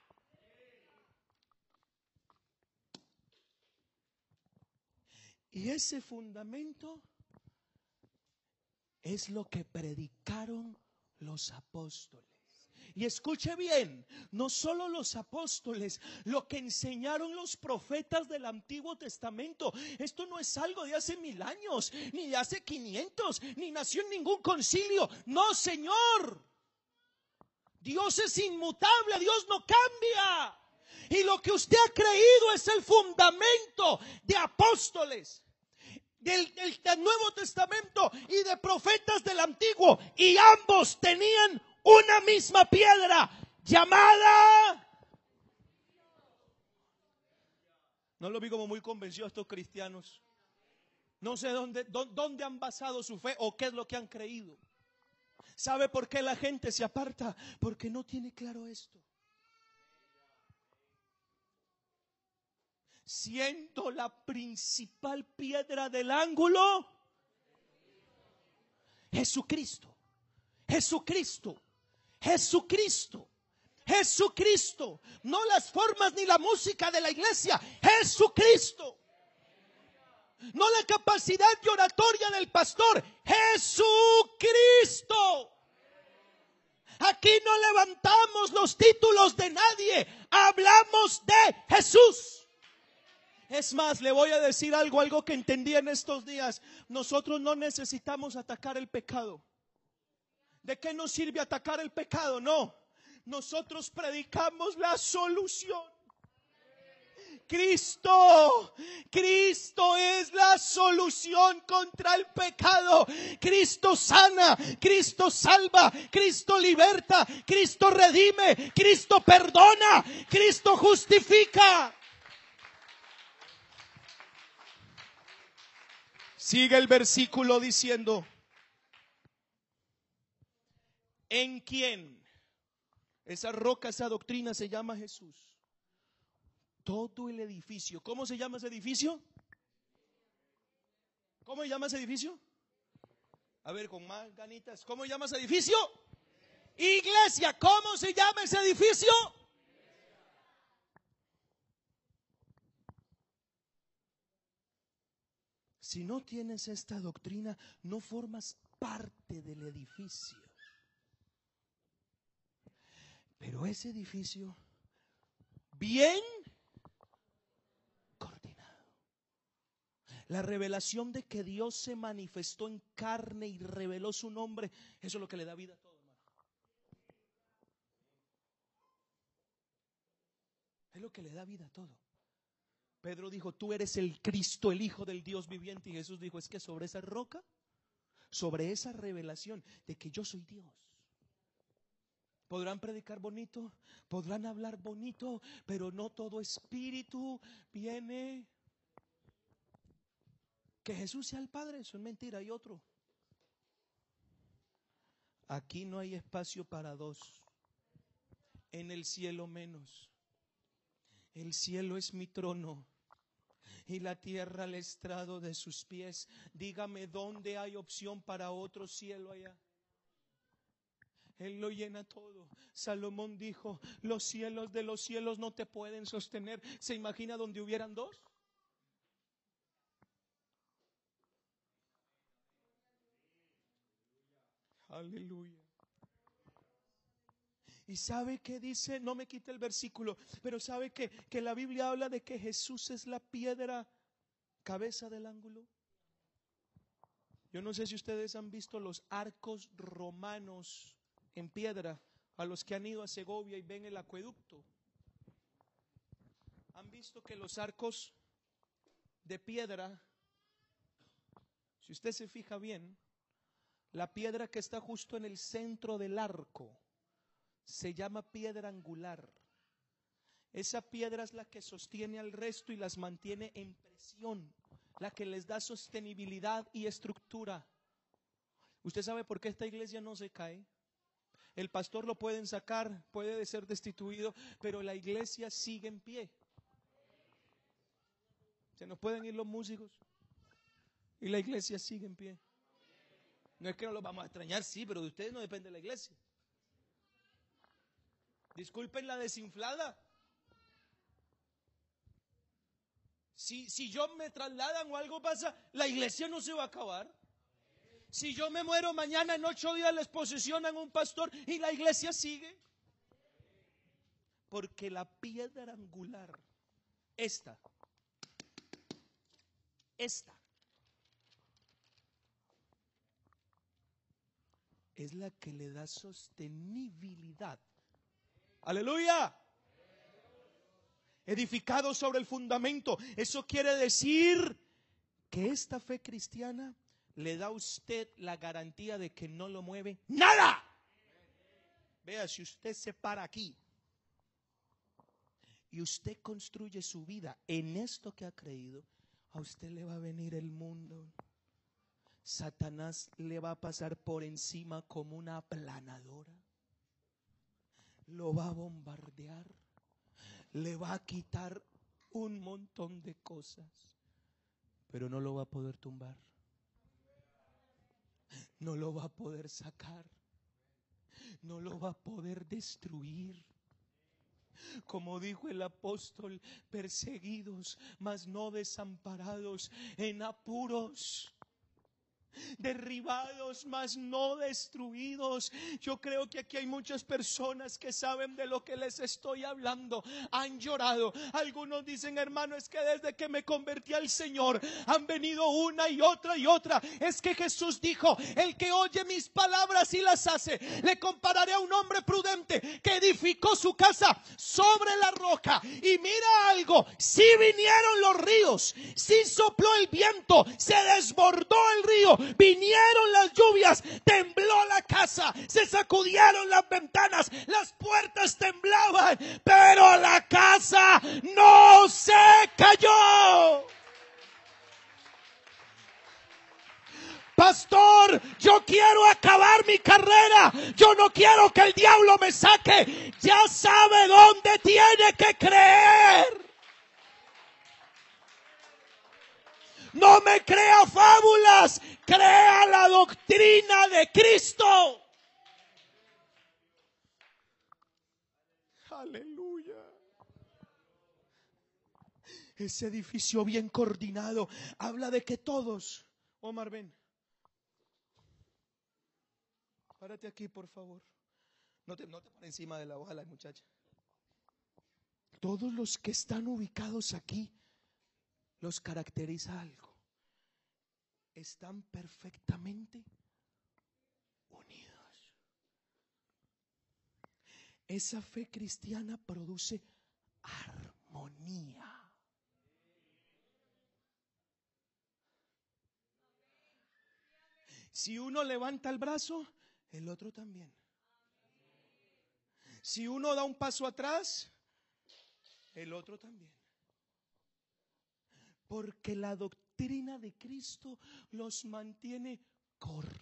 Y ese fundamento es lo que predicaron los apóstoles. Y escuche bien, no solo los apóstoles, lo que enseñaron los profetas del Antiguo Testamento. Esto no es algo de hace mil años, ni de hace 500, ni nació en ningún concilio. No, Señor. Dios es inmutable, Dios no cambia. Y lo que usted ha creído es el fundamento de apóstoles del, Nuevo Testamento y de profetas del Antiguo. Y ambos tenían una misma piedra llamada... No lo vi como muy convencido a estos cristianos. No sé dónde, dónde han basado su fe o qué es lo que han creído. ¿Sabe por qué la gente se aparta? Porque no tiene claro esto. Siendo la principal piedra del ángulo, Jesucristo, Jesucristo, Jesucristo. Jesucristo, no las formas ni la música de la iglesia, Jesucristo. No la capacidad de oratoria del pastor, Jesucristo. Aquí no levantamos los títulos de nadie, hablamos de Jesús. Es más, le voy a decir algo, algo que entendí en estos días. Nosotros no necesitamos atacar el pecado. ¿De qué nos sirve atacar el pecado? No. Nosotros predicamos la solución. Cristo, Cristo es la solución contra el pecado. Cristo sana, Cristo salva, Cristo liberta, Cristo redime, Cristo perdona, Cristo justifica. Sigue el versículo diciendo, ¿En quién? Esa roca, esa doctrina se llama Jesús. Todo el edificio. ¿Cómo se llama ese edificio? ¿Cómo se llama ese edificio? A ver, con más ganitas. ¿Cómo se llama ese edificio? Iglesia. ¿Cómo se llama ese edificio? Si no tienes esta doctrina, no formas parte del edificio. Pero ese edificio, bien coordinado. La revelación de que Dios se manifestó en carne y reveló su nombre, eso es lo que le da vida a todo, hermano. Es lo que le da vida a todo. Pedro dijo, tú eres el Cristo, el Hijo del Dios viviente. Y Jesús dijo, es que sobre esa roca, sobre esa revelación de que yo soy Dios, Podrán predicar bonito, podrán hablar bonito, pero no todo espíritu viene. Que Jesús sea el Padre, eso es mentira, hay otro. Aquí no hay espacio para dos. En el cielo menos. El cielo es mi trono y la tierra el estrado de sus pies. Dígame dónde hay opción para otro cielo allá. Él lo llena todo. Salomón dijo, los cielos de los cielos no te pueden sostener. ¿Se imagina donde hubieran dos? Aleluya. Y sabe que dice, no me quite el versículo, pero sabe que, que la Biblia habla de que Jesús es la piedra cabeza del ángulo. Yo no sé si ustedes han visto los arcos romanos en piedra a los que han ido a Segovia y ven el acueducto. Han visto que los arcos de piedra, si usted se fija bien, la piedra que está justo en el centro del arco se llama piedra angular. Esa piedra es la que sostiene al resto y las mantiene en presión la que les da sostenibilidad y estructura. ¿Usted sabe por qué esta iglesia no se cae? El pastor lo pueden sacar, puede ser destituido, pero la iglesia sigue en pie. Se nos pueden ir los músicos y la iglesia sigue en pie. No es que no los vamos a extrañar, sí, pero de ustedes no depende la iglesia. Disculpen la desinflada. Si, si yo me trasladan o algo pasa, la iglesia no se va a acabar. Si yo me muero mañana en ocho días les posesionan un pastor y la iglesia sigue. Porque la piedra angular, esta, esta, es la que le da sostenibilidad. Aleluya. Edificado sobre el fundamento. Eso quiere decir que esta fe cristiana le da a usted la garantía de que no lo mueve nada. Vea, si usted se para aquí y usted construye su vida en esto que ha creído, a usted le va a venir el mundo. Satanás le va a pasar por encima como una aplanadora. Lo va a bombardear. Le va a quitar un montón de cosas. Pero no lo va a poder tumbar no lo va a poder sacar, no lo va a poder destruir. Como dijo el apóstol, perseguidos, mas no desamparados, en apuros derribados, mas no destruidos. Yo creo que aquí hay muchas personas que saben de lo que les estoy hablando. Han llorado. Algunos dicen, hermano, es que desde que me convertí al Señor han venido una y otra y otra. Es que Jesús dijo, el que oye mis palabras y las hace, le compararé a un hombre prudente que edificó su casa sobre la roca. Y mira algo, si vinieron los ríos, si sopló el viento, se desbordó el río, vinieron las lluvias, tembló la casa, se sacudieron las ventanas, las puertas temblaban, pero la casa no se cayó. Pastor, yo quiero acabar mi carrera. Yo no quiero que el diablo me saque. Ya sabe dónde tiene que creer. No me crea fábulas, crea la doctrina de Cristo. Aleluya. Ese edificio bien coordinado habla de que todos, Omar, ven. Párate aquí, por favor. No te, no te encima de la bala, muchacha. Todos los que están ubicados aquí los caracteriza algo. Están perfectamente unidos. Esa fe cristiana produce armonía. Si uno levanta el brazo, el otro también. Si uno da un paso atrás, el otro también. Porque la doctrina de Cristo los mantiene coordinados.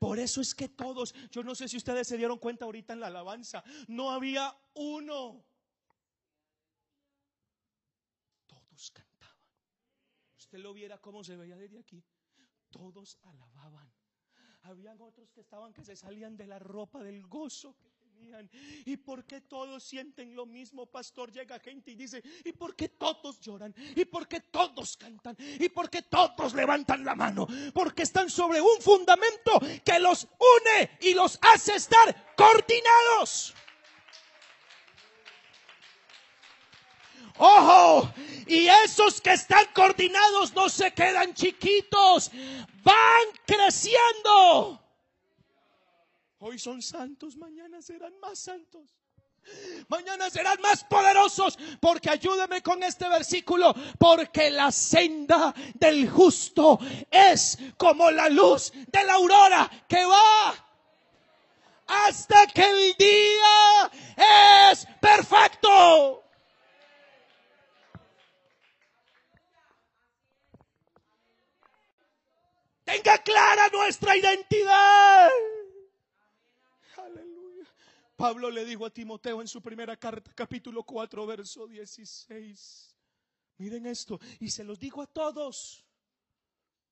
Por eso es que todos, yo no sé si ustedes se dieron cuenta ahorita en la alabanza, no había uno. Todos cantaban. Usted lo viera cómo se veía desde aquí. Todos alababan. Habían otros que estaban que se salían de la ropa del gozo ¿Y por qué todos sienten lo mismo, pastor? Llega gente y dice, ¿y por qué todos lloran? ¿Y por qué todos cantan? ¿Y por qué todos levantan la mano? Porque están sobre un fundamento que los une y los hace estar coordinados. Ojo, y esos que están coordinados no se quedan chiquitos, van creciendo. Hoy son santos, mañana serán más santos. Mañana serán más poderosos, porque ayúdeme con este versículo, porque la senda del justo es como la luz de la aurora que va hasta que el día es perfecto. Tenga clara nuestra identidad. Pablo le dijo a Timoteo en su primera carta, capítulo 4, verso 16. Miren esto, y se los digo a todos.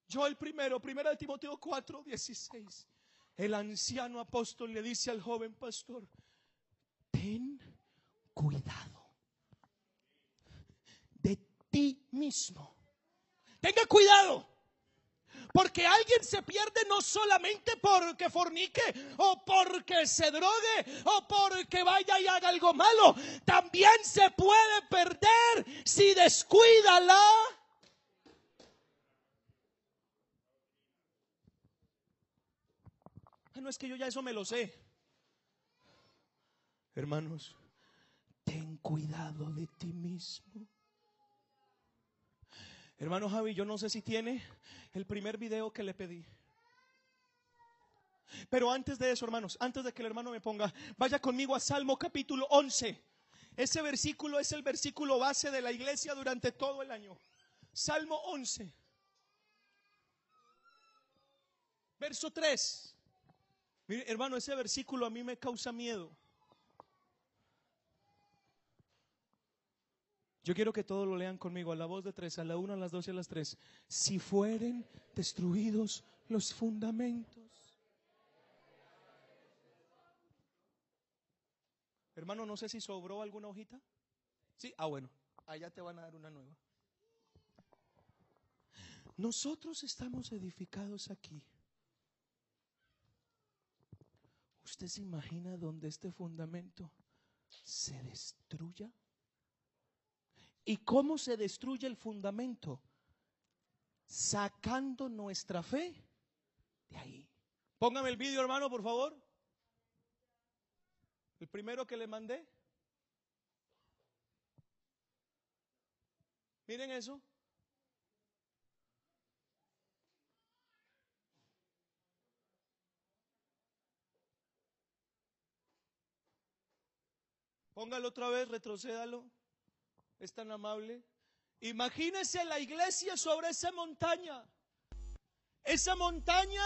Yo el primero, primera de Timoteo 4, 16. El anciano apóstol le dice al joven pastor, ten cuidado de ti mismo. Tenga cuidado. Porque alguien se pierde no solamente porque fornique o porque se drogue o porque vaya y haga algo malo. También se puede perder si descuida la Ah, no es que yo ya eso me lo sé. Hermanos, ten cuidado de ti mismo. Hermano Javi, yo no sé si tiene el primer video que le pedí. Pero antes de eso, hermanos, antes de que el hermano me ponga, vaya conmigo a Salmo capítulo 11. Ese versículo es el versículo base de la iglesia durante todo el año. Salmo 11. Verso 3. Mire, hermano, ese versículo a mí me causa miedo. Yo quiero que todos lo lean conmigo a la voz de tres, a la una, a las dos y a las tres. Si fueren destruidos los fundamentos. Hermano, no sé si sobró alguna hojita. Sí, ah, bueno, allá te van a dar una nueva. Nosotros estamos edificados aquí. ¿Usted se imagina donde este fundamento se destruya? ¿Y cómo se destruye el fundamento? Sacando nuestra fe de ahí. Póngame el vídeo, hermano, por favor. El primero que le mandé. Miren eso. Póngalo otra vez, retrocédalo. Es tan amable. Imagínese la iglesia sobre esa montaña. Esa montaña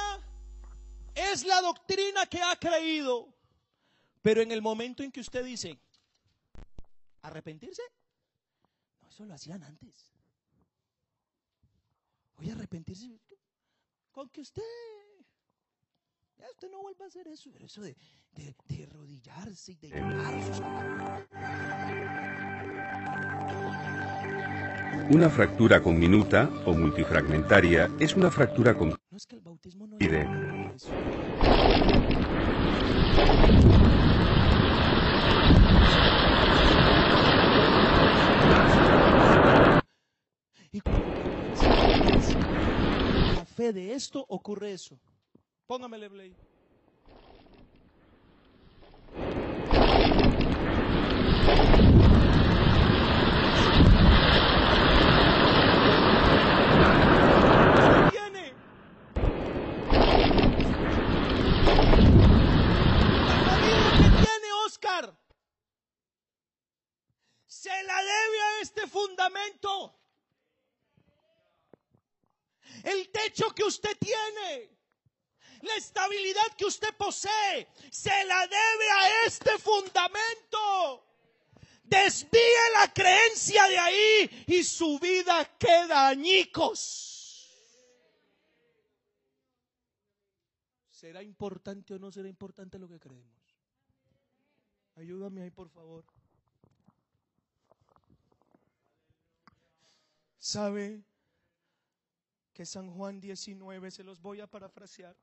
es la doctrina que ha creído. Pero en el momento en que usted dice, ¿arrepentirse? No, eso lo hacían antes. Voy a arrepentirse. Con que usted, usted no vuelva a hacer eso, eso de, de, de arrodillarse y de llorar. Una fractura conminuta o multifragmentaria es una fractura con No es que el bautismo no Mire. ayuda a eso. Y la fe de esto ocurre eso. Póngamele play. Viene. La familia que se la debe a este fundamento. El techo que usted tiene, la estabilidad que usted posee, se la debe a este fundamento. Desvíe la creencia de ahí y su vida queda añicos. ¿Será importante o no será importante lo que creemos? Ayúdame ahí, por favor. ¿Sabe que San Juan 19, se los voy a parafrasear?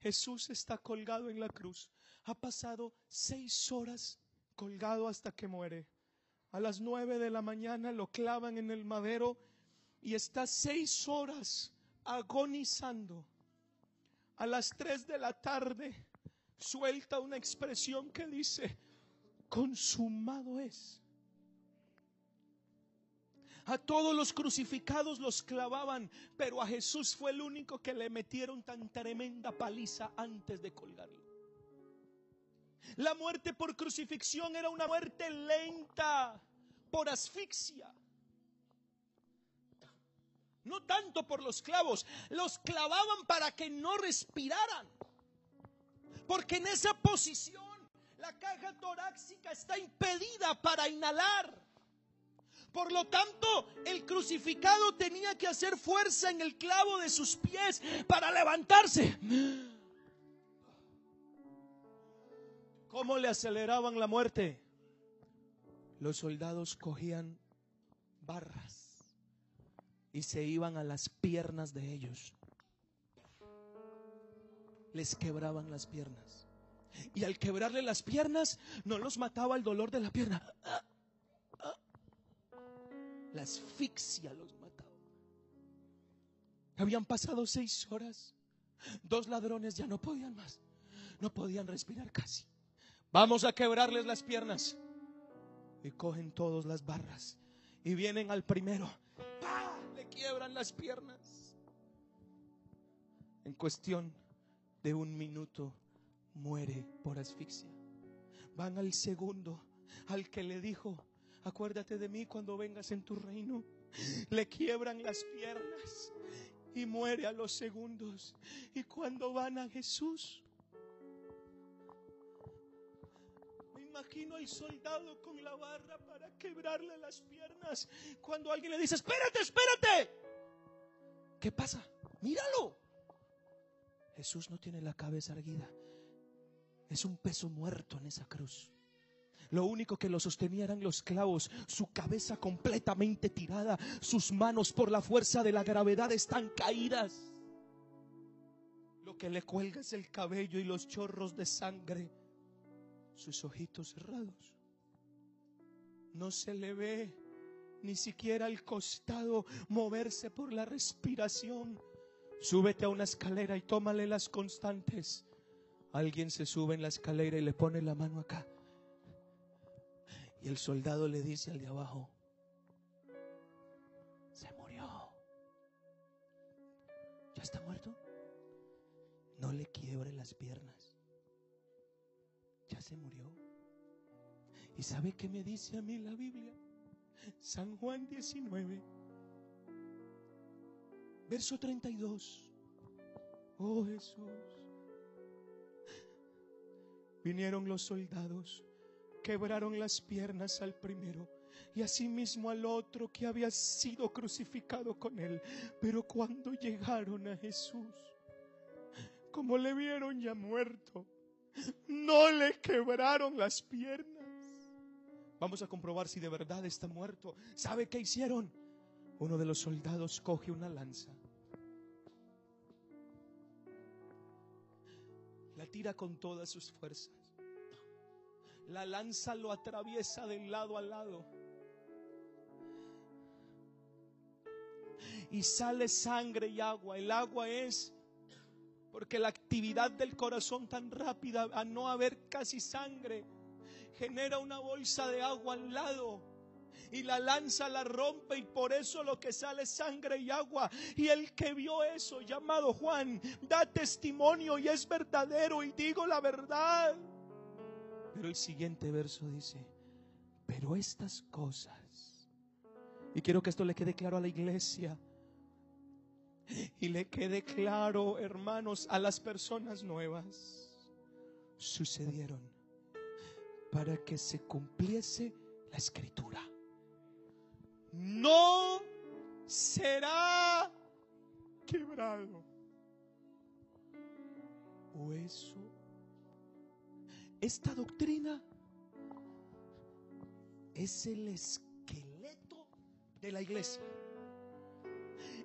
Jesús está colgado en la cruz. Ha pasado seis horas colgado hasta que muere. A las nueve de la mañana lo clavan en el madero y está seis horas agonizando. A las tres de la tarde suelta una expresión que dice, consumado es. A todos los crucificados los clavaban, pero a Jesús fue el único que le metieron tan tremenda paliza antes de colgarlo. La muerte por crucifixión era una muerte lenta, por asfixia. No tanto por los clavos, los clavaban para que no respiraran. Porque en esa posición la caja torácica está impedida para inhalar. Por lo tanto, el crucificado tenía que hacer fuerza en el clavo de sus pies para levantarse. ¿Cómo le aceleraban la muerte? Los soldados cogían barras y se iban a las piernas de ellos. Les quebraban las piernas. Y al quebrarle las piernas, no los mataba el dolor de la pierna. La asfixia los mataba. Habían pasado seis horas. Dos ladrones ya no podían más. No podían respirar casi. Vamos a quebrarles las piernas. Y cogen todos las barras. Y vienen al primero. Le quiebran las piernas. En cuestión de un minuto muere por asfixia. Van al segundo, al que le dijo, acuérdate de mí cuando vengas en tu reino. Le quiebran las piernas y muere a los segundos. Y cuando van a Jesús, me imagino al soldado con la barra para quebrarle las piernas. Cuando alguien le dice, espérate, espérate. ¿Qué pasa? Míralo. Jesús no tiene la cabeza erguida. Es un peso muerto en esa cruz. Lo único que lo sostenía eran los clavos, su cabeza completamente tirada, sus manos por la fuerza de la gravedad están caídas. Lo que le cuelga es el cabello y los chorros de sangre, sus ojitos cerrados. No se le ve ni siquiera al costado moverse por la respiración. Súbete a una escalera y tómale las constantes. Alguien se sube en la escalera y le pone la mano acá. Y el soldado le dice al de abajo, se murió. ¿Ya está muerto? No le quiebre las piernas. Ya se murió. ¿Y sabe qué me dice a mí la Biblia? San Juan 19, verso 32. Oh Jesús. Vinieron los soldados, quebraron las piernas al primero y asimismo al otro que había sido crucificado con él. Pero cuando llegaron a Jesús, como le vieron ya muerto, no le quebraron las piernas. Vamos a comprobar si de verdad está muerto. ¿Sabe qué hicieron? Uno de los soldados coge una lanza. Tira con todas sus fuerzas. La lanza lo atraviesa de lado a lado. Y sale sangre y agua. El agua es porque la actividad del corazón tan rápida, a no haber casi sangre, genera una bolsa de agua al lado y la lanza la rompe y por eso lo que sale es sangre y agua. Y el que vio eso, llamado Juan, da testimonio y es verdadero y digo la verdad. Pero el siguiente verso dice, pero estas cosas, y quiero que esto le quede claro a la iglesia, y le quede claro, hermanos, a las personas nuevas, sucedieron para que se cumpliese la escritura. No será quebrado. Hueso. Esta doctrina es el esqueleto de la iglesia.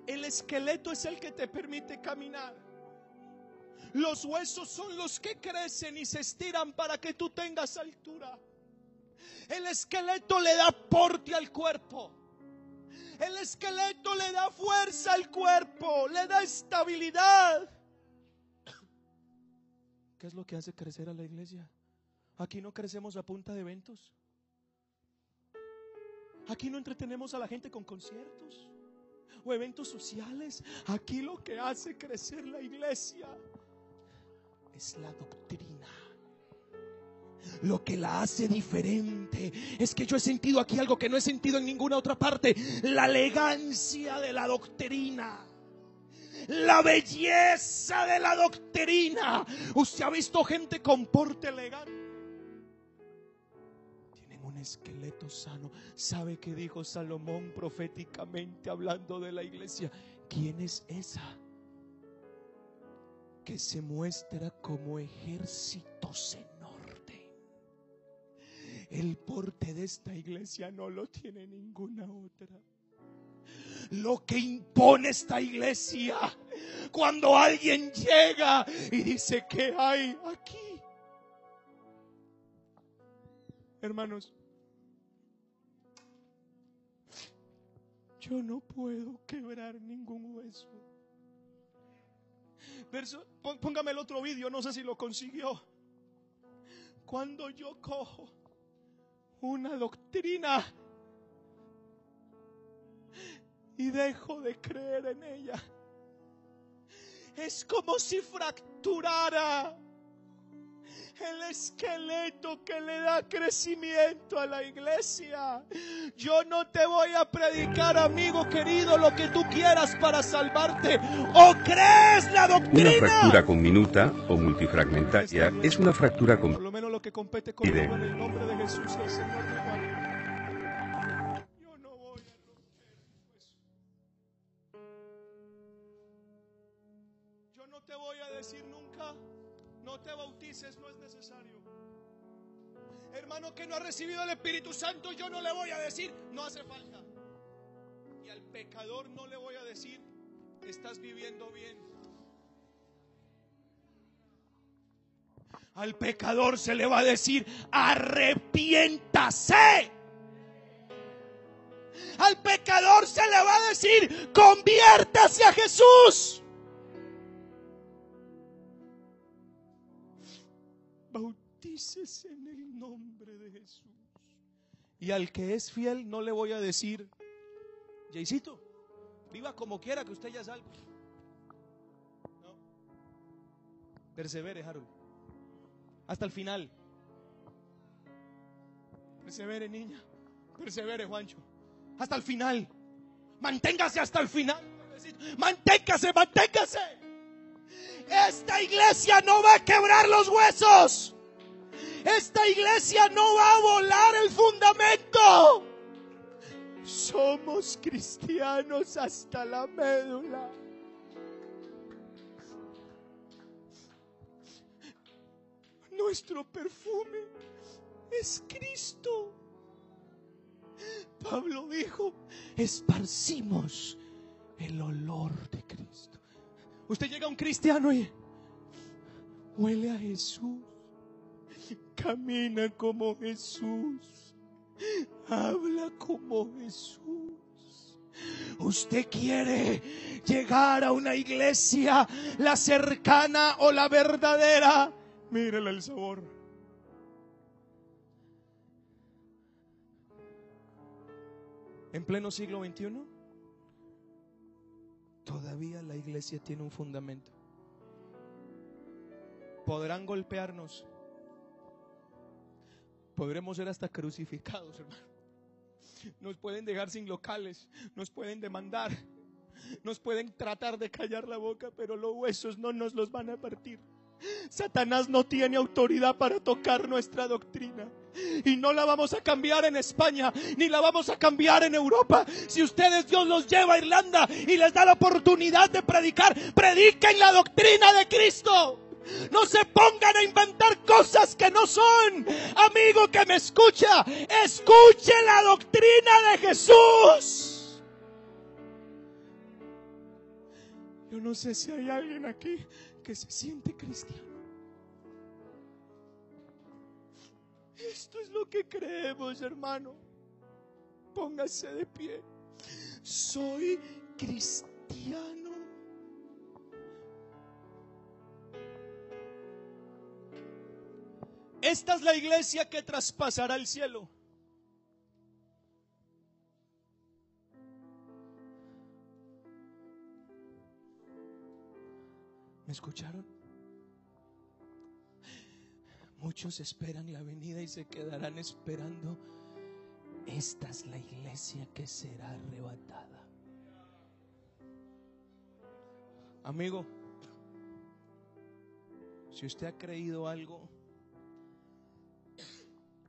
El esqueleto es el que te permite caminar. Los huesos son los que crecen y se estiran para que tú tengas altura. El esqueleto le da porte al cuerpo. El esqueleto le da fuerza al cuerpo, le da estabilidad. ¿Qué es lo que hace crecer a la iglesia? Aquí no crecemos a punta de eventos. Aquí no entretenemos a la gente con conciertos o eventos sociales. Aquí lo que hace crecer la iglesia es la doctrina. Lo que la hace diferente es que yo he sentido aquí algo que no he sentido en ninguna otra parte. La elegancia de la doctrina. La belleza de la doctrina. Usted ha visto gente con porte elegante. Tienen un esqueleto sano. ¿Sabe qué dijo Salomón proféticamente hablando de la iglesia? ¿Quién es esa? Que se muestra como orden. El porte de esta iglesia no lo tiene ninguna otra. Lo que impone esta iglesia cuando alguien llega y dice que hay aquí. Hermanos, yo no puedo quebrar ningún hueso. Póngame el otro vídeo, no sé si lo consiguió. Cuando yo cojo una doctrina. Y dejo de creer en ella, es como si fracturara el esqueleto que le da crecimiento a la iglesia. Yo no te voy a predicar, amigo querido, lo que tú quieras para salvarte. O crees la Una doctrina. fractura conminuta o multifragmentaria es una fractura Por con lo menos lo que compete en el nombre de Jesús, el Señor no te bautices, no es necesario. Hermano que no ha recibido el Espíritu Santo, yo no le voy a decir, no hace falta. Y al pecador no le voy a decir, estás viviendo bien. Al pecador se le va a decir, arrepiéntase. Al pecador se le va a decir, conviértase a Jesús. Bautícese en el nombre de Jesús. Y al que es fiel no le voy a decir, Jaycito, viva como quiera que usted ya salga. No. Persevere, Harold. Hasta el final. Persevere, niña. Persevere, Juancho. Hasta el final. Manténgase hasta el final. Manténgase, manténgase. Esta iglesia no va a quebrar los huesos. Esta iglesia no va a volar el fundamento. Somos cristianos hasta la médula. Nuestro perfume es Cristo. Pablo dijo, esparcimos el olor de Cristo. Usted llega a un cristiano y huele a Jesús, camina como Jesús, habla como Jesús. Usted quiere llegar a una iglesia, la cercana o la verdadera. Mírele el sabor. En pleno siglo XXI, todavía la iglesia tiene un fundamento. Podrán golpearnos. Podremos ser hasta crucificados, hermano. Nos pueden dejar sin locales, nos pueden demandar, nos pueden tratar de callar la boca, pero los huesos no nos los van a partir. Satanás no tiene autoridad para tocar nuestra doctrina. Y no la vamos a cambiar en España, ni la vamos a cambiar en Europa. Si ustedes Dios los lleva a Irlanda y les da la oportunidad de predicar, prediquen la doctrina de Cristo. No se pongan a inventar cosas que no son. Amigo que me escucha, escuche la doctrina de Jesús. Yo no sé si hay alguien aquí que se siente cristiano. Esto es lo que creemos, hermano. Póngase de pie. Soy cristiano. Esta es la iglesia que traspasará el cielo. ¿Me escucharon? Muchos esperan la venida y se quedarán esperando. Esta es la iglesia que será arrebatada. Amigo, si usted ha creído algo,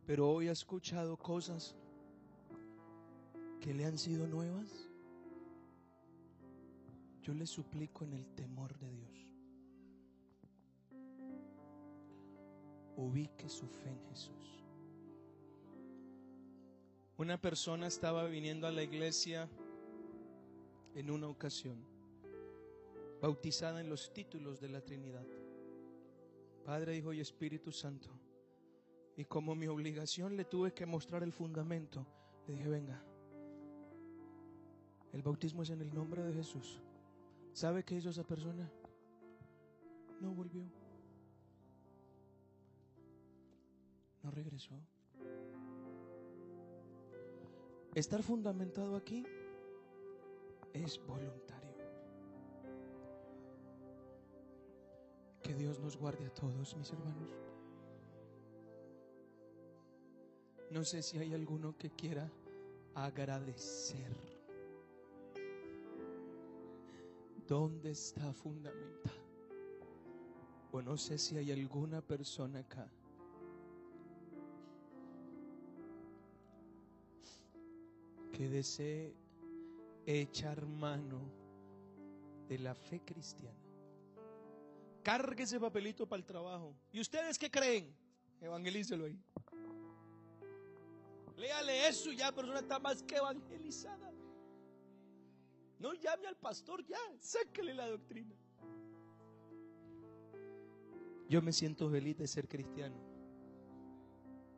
pero hoy ha escuchado cosas que le han sido nuevas, yo le suplico en el temor de Dios. Ubique su fe en Jesús. Una persona estaba viniendo a la iglesia en una ocasión, bautizada en los títulos de la Trinidad. Padre, Hijo y Espíritu Santo. Y como mi obligación le tuve que mostrar el fundamento, le dije, venga, el bautismo es en el nombre de Jesús. ¿Sabe qué hizo esa persona? No volvió. No regresó. Estar fundamentado aquí es voluntario. Que Dios nos guarde a todos, mis hermanos. No sé si hay alguno que quiera agradecer. ¿Dónde está fundamental? O no sé si hay alguna persona acá que desee echar mano de la fe cristiana. Cargue ese papelito para el trabajo. ¿Y ustedes qué creen? Evangelícelo ahí. Léale eso ya, persona está más que evangelizada. No llame al pastor ya, sáquele la doctrina. Yo me siento feliz de ser cristiano,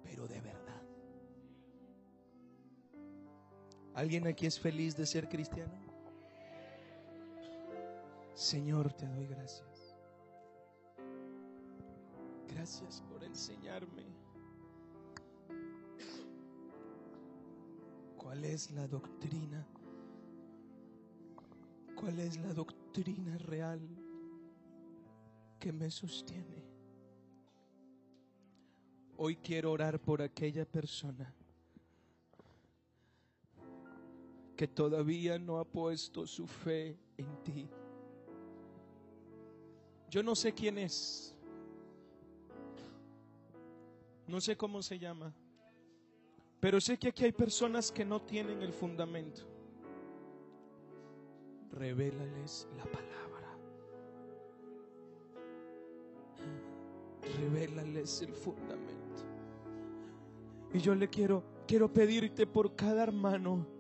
pero de verdad. ¿Alguien aquí es feliz de ser cristiano? Señor, te doy gracias. Gracias por enseñarme cuál es la doctrina, cuál es la doctrina real que me sostiene. Hoy quiero orar por aquella persona que todavía no ha puesto su fe en ti. Yo no sé quién es. No sé cómo se llama. Pero sé que aquí hay personas que no tienen el fundamento. Revélales la palabra. Revélales el fundamento. Y yo le quiero quiero pedirte por cada hermano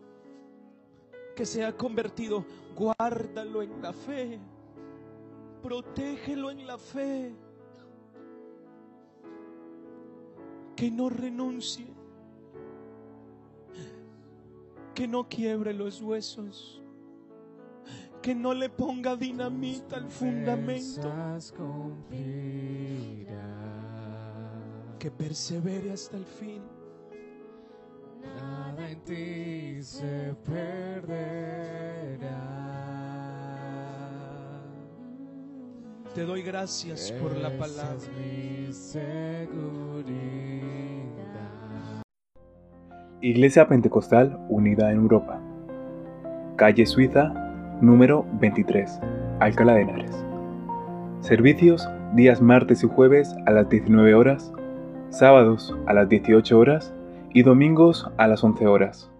que se ha convertido, guárdalo en la fe. Protégelo en la fe. Que no renuncie. Que no quiebre los huesos. Que no le ponga dinamita al fundamento. Que persevere hasta el fin. Nada en ti se perderá. Te doy gracias por la Esa palabra. es mi seguridad. Iglesia Pentecostal Unida en Europa. Calle Suiza, número 23, Alcalá de Henares. Servicios días martes y jueves a las 19 horas, sábados a las 18 horas y domingos a las 11 horas.